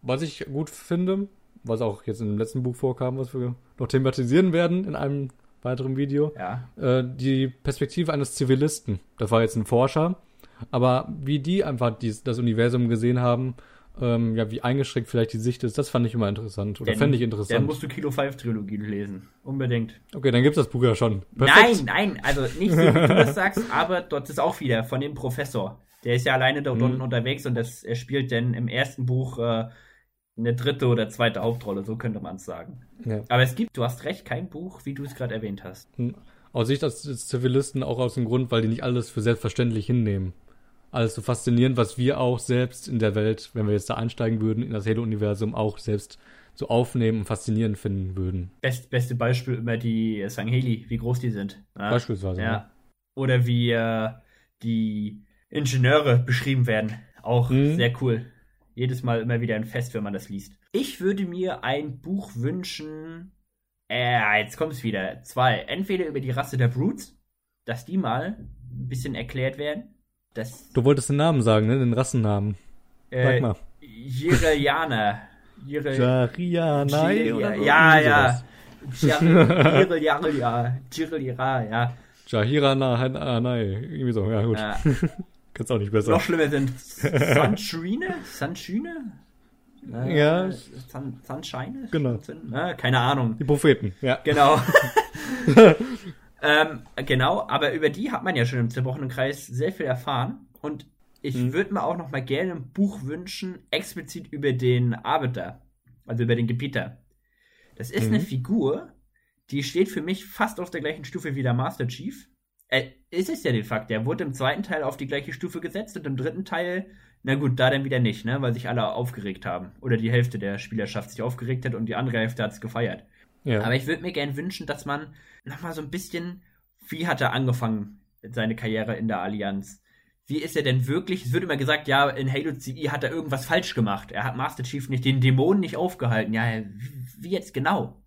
was ich gut finde, was auch jetzt in dem letzten Buch vorkam, was wir noch thematisieren werden in einem weiteren Video, Ja. äh, die Perspektive eines Zivilisten. Das war jetzt ein Forscher, aber wie die einfach dies, das Universum gesehen haben, ähm, ja, wie eingeschränkt vielleicht die Sicht ist, das fand ich immer interessant oder Dann- fände ich Dann interessant. musst du Kilo 5 Trilogie lesen. Unbedingt. Okay, dann gibt's das Buch ja schon. Nein, nein, also nicht so, wie du das sagst, <laughs> aber dort ist auch wieder von dem Professor. Der ist ja alleine dort Mhm. unten unterwegs und das, er spielt dann im ersten Buch äh, eine dritte oder zweite Hauptrolle, so könnte man es sagen. Ja. Aber es gibt, du hast recht, kein Buch, wie du es gerade erwähnt hast. Aus Sicht des Zivilisten auch aus dem Grund, weil die nicht alles für selbstverständlich hinnehmen. Alles so faszinierend, was wir auch selbst in der Welt, wenn wir jetzt da einsteigen würden, in das Halo-Universum auch selbst so aufnehmen und faszinierend finden würden. Best, beste Beispiel immer die Sangheli, wie groß die sind. Ja? Beispielsweise. ne? Ja. Oder wie äh, die Ingenieure beschrieben werden. Auch Mhm. sehr cool. Jedes Mal immer wieder ein Fest, wenn man das liest. Ich würde mir ein Buch wünschen. Äh, jetzt kommt es wieder. Zwei. Entweder über die Rasse der Brutes, dass die mal ein bisschen erklärt werden. Das Du wolltest den Namen sagen, ne? Den Rassennamen. Sag äh, mal. Jirelianer. Jirel Jarianai oder? Ja, ja. sowas. <laughs> Jireliara. Jireliara, ja. Jahirana Irgendwie so, ja gut. ja. <laughs> Kannst auch nicht besser. Noch schlimmer sind <laughs> Sunshine? Sunshine? Äh, Ja. Sun, Sunshine? Genau. Sun, äh, keine Ahnung. Die Propheten, ja. Genau. Ähm, genau, aber über die hat man ja schon im zerbrochenen Kreis sehr viel erfahren. Und ich Mhm. würde mir auch noch mal gerne ein Buch wünschen, explizit über den Arbeiter, also über den Gebieter. Das ist eine Mhm. Figur, die steht für mich fast auf der gleichen Stufe wie der Master Chief. Äh, ist es ja de facto. Der wurde im zweiten Teil auf die gleiche Stufe gesetzt und im dritten Teil, na gut, da dann wieder nicht, ne, weil sich alle aufgeregt haben. Oder die Hälfte der Spielerschaft sich aufgeregt hat und die andere Hälfte hat es gefeiert. Ja. Aber ich würde mir gern wünschen, dass man nochmal so ein bisschen, wie hat er angefangen, seine Karriere in der Allianz. Wie ist er denn wirklich? Es wird immer gesagt, ja, in Halo CE hat er irgendwas falsch gemacht. Er hat Master Chief nicht, den Dämonen nicht aufgehalten. Ja, wie jetzt genau?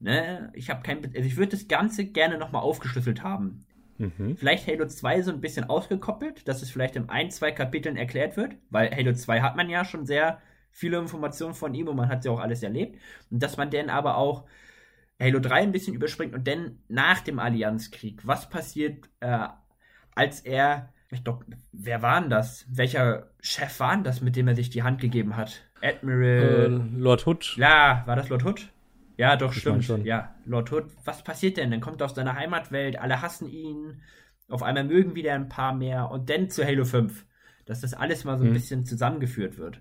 Ne? Ich habe kein, also ich würde das Ganze gerne nochmal aufgeschlüsselt haben. Mhm. Vielleicht Halo 2 so ein bisschen ausgekoppelt, dass es vielleicht in ein, zwei Kapiteln erklärt wird, weil Halo 2 hat man ja schon sehr viele Informationen von ihm und man hat ja auch alles erlebt. Und dass man dann aber auch Halo 3 ein bisschen überspringt und dann nach dem Allianzkrieg, was passiert, äh, als er, ich glaube, wer war denn das? Welcher Chef war denn das, mit dem er sich die Hand gegeben hat? Admiral. Äh, Lord Hood. Ja, war das Lord Hood? Ja, doch, ich stimmt. Schon. Ja, Lord Hood, was passiert denn? Dann kommt er aus seiner Heimatwelt, alle hassen ihn, auf einmal mögen wieder ein paar mehr und dann zu Halo 5. Dass das alles mal so ein hm. bisschen zusammengeführt wird.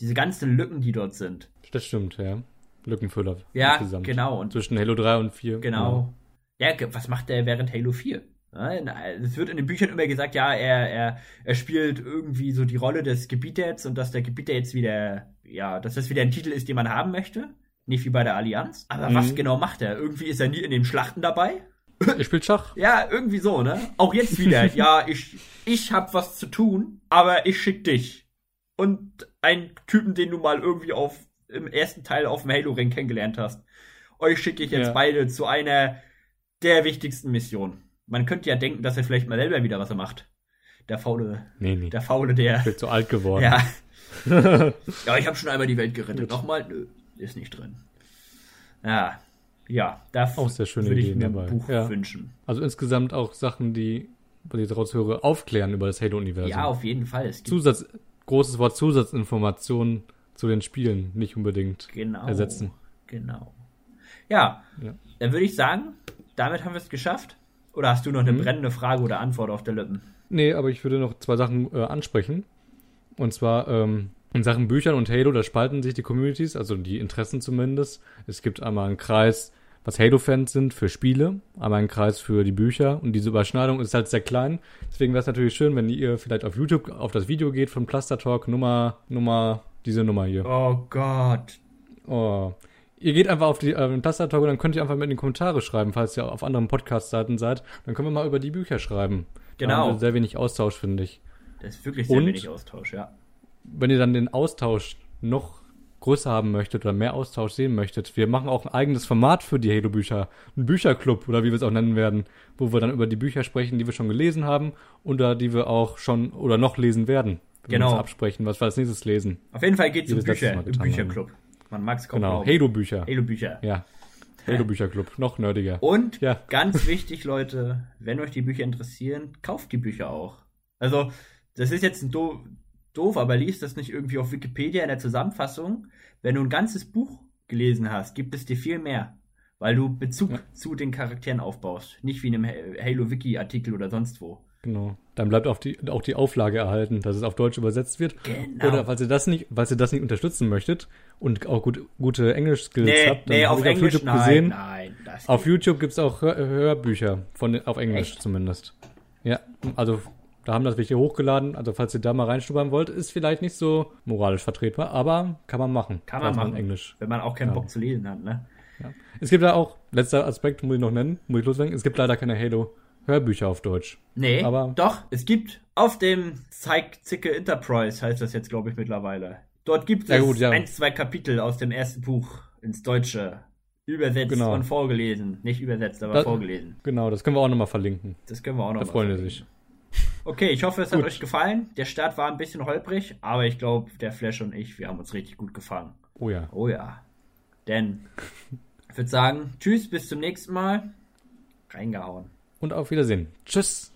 Diese ganzen Lücken, die dort sind. Das stimmt, ja. Lückenfüller. Ja, insgesamt. genau. Und Zwischen Halo 3 und 4. Genau. Ja, was macht er während Halo 4? Es wird in den Büchern immer gesagt, ja, er, er, er spielt irgendwie so die Rolle des Gebieters und dass der Gebieter jetzt wieder, ja, dass das wieder ein Titel ist, den man haben möchte. Nicht wie bei der Allianz. Aber mhm. was genau macht er? Irgendwie ist er nie in den Schlachten dabei. <laughs> Er spielt Schach. Ja, irgendwie so, ne? Auch jetzt wieder. <laughs> ja, ich, ich hab was zu tun, aber ich schick dich. Und einen Typen, den du mal irgendwie auf, im ersten Teil auf dem Halo-Ring kennengelernt hast. Euch schicke ich jetzt ja. beide zu einer der wichtigsten Missionen. Man könnte ja denken, dass er vielleicht mal selber wieder was macht. Der faule, nee, nee. der faule, der. Wird zu alt geworden. Ja. <laughs> ja, ich habe schon einmal die Welt gerettet. Nochmal? Nö ist nicht drin. Ja, ja, da auch sehr schöne würde ich mir dabei. ein Buch ja. wünschen. Also insgesamt auch Sachen, die, was ich daraus höre, aufklären über das Halo-Universum. Ja, auf jeden Fall. Zusatz, großes Wort Zusatzinformationen zu den Spielen nicht unbedingt genau, ersetzen. Genau. Ja, ja, dann würde ich sagen, damit haben wir es geschafft. Oder hast du noch eine mhm. brennende Frage oder Antwort auf der Lippen? Nee, aber ich würde noch zwei Sachen äh, ansprechen. Und zwar, ähm, in Sachen Büchern und Halo, da spalten sich die Communities, also die Interessen zumindest. Es gibt einmal einen Kreis, was Halo-Fans sind für Spiele, einmal einen Kreis für die Bücher und diese Überschneidung ist halt sehr klein. Deswegen wäre es natürlich schön, wenn ihr vielleicht auf YouTube auf das Video geht von Plaster Talk Nummer, Nummer, diese Nummer hier. Oh Gott. Oh. Ihr geht einfach auf die äh, Talk und dann könnt ihr einfach mit in die Kommentare schreiben, falls ihr auf anderen Podcast-Seiten seid. Dann können wir mal über die Bücher schreiben. Genau. Da sehr wenig Austausch, finde ich. Das ist wirklich sehr und, wenig Austausch, ja wenn ihr dann den Austausch noch größer haben möchtet oder mehr Austausch sehen möchtet, wir machen auch ein eigenes Format für die Halo-Bücher. Ein Bücherclub oder wie wir es auch nennen werden, wo wir dann über die Bücher sprechen, die wir schon gelesen haben oder die wir auch schon oder noch lesen werden. Genau. Wir uns absprechen, was wir als nächstes lesen. Auf jeden Fall geht es um Bücher im Bücherclub. Man mag es kaum Genau, Halo-Bücher. Halo-Bücher. Ja. Halo-Bücherclub, noch nerdiger. Und ja. ganz <laughs> wichtig, Leute, wenn euch die Bücher interessieren, kauft die Bücher auch. Also, das ist jetzt ein do doof, aber liest das nicht irgendwie auf Wikipedia in der Zusammenfassung. Wenn du ein ganzes Buch gelesen hast, gibt es dir viel mehr, weil du Bezug ja. zu den Charakteren aufbaust. Nicht wie in einem Halo-Wiki-Artikel oder sonst wo. Genau. Dann bleibt auch die, auch die Auflage erhalten, dass es auf Deutsch übersetzt wird. Genau. Oder falls ihr das nicht, falls ihr das nicht unterstützen möchtet und auch gut, gute Englisch-Skills nee, habt, dann nee, auf, Englisch, auf YouTube nein, gesehen. Nein, auf YouTube gibt es auch Hör Hörbücher von, auf Englisch Echt? zumindest. Ja, also da haben das welche hochgeladen. Also falls ihr da mal reinstubbern wollt, ist vielleicht nicht so moralisch vertretbar, aber kann man machen. Kann man machen. Englisch. Wenn man auch keinen ja. Bock zu lesen hat, ne? Ja. Es gibt da auch, letzter Aspekt muss ich noch nennen, muss ich loswerden, es gibt leider keine Halo Hörbücher auf Deutsch. Nee, aber doch, es gibt auf dem Zeig Zicke Enterprise, heißt das jetzt, glaube ich, mittlerweile. Dort gibt es ja, gut, ja. ein, zwei Kapitel aus dem ersten Buch ins Deutsche. Übersetzt genau. und vorgelesen. Nicht übersetzt, aber das, vorgelesen. Genau, das können wir auch nochmal verlinken. Das können wir auch nochmal Da freuen sie sich. Okay, ich hoffe, es gut. hat euch gefallen. Der Start war ein bisschen holprig, aber ich glaube, der Flash und ich, wir haben uns richtig gut gefangen. Oh ja. Oh ja. Denn ich würde sagen, tschüss, bis zum nächsten Mal. Reingehauen. Und auf Wiedersehen. Tschüss.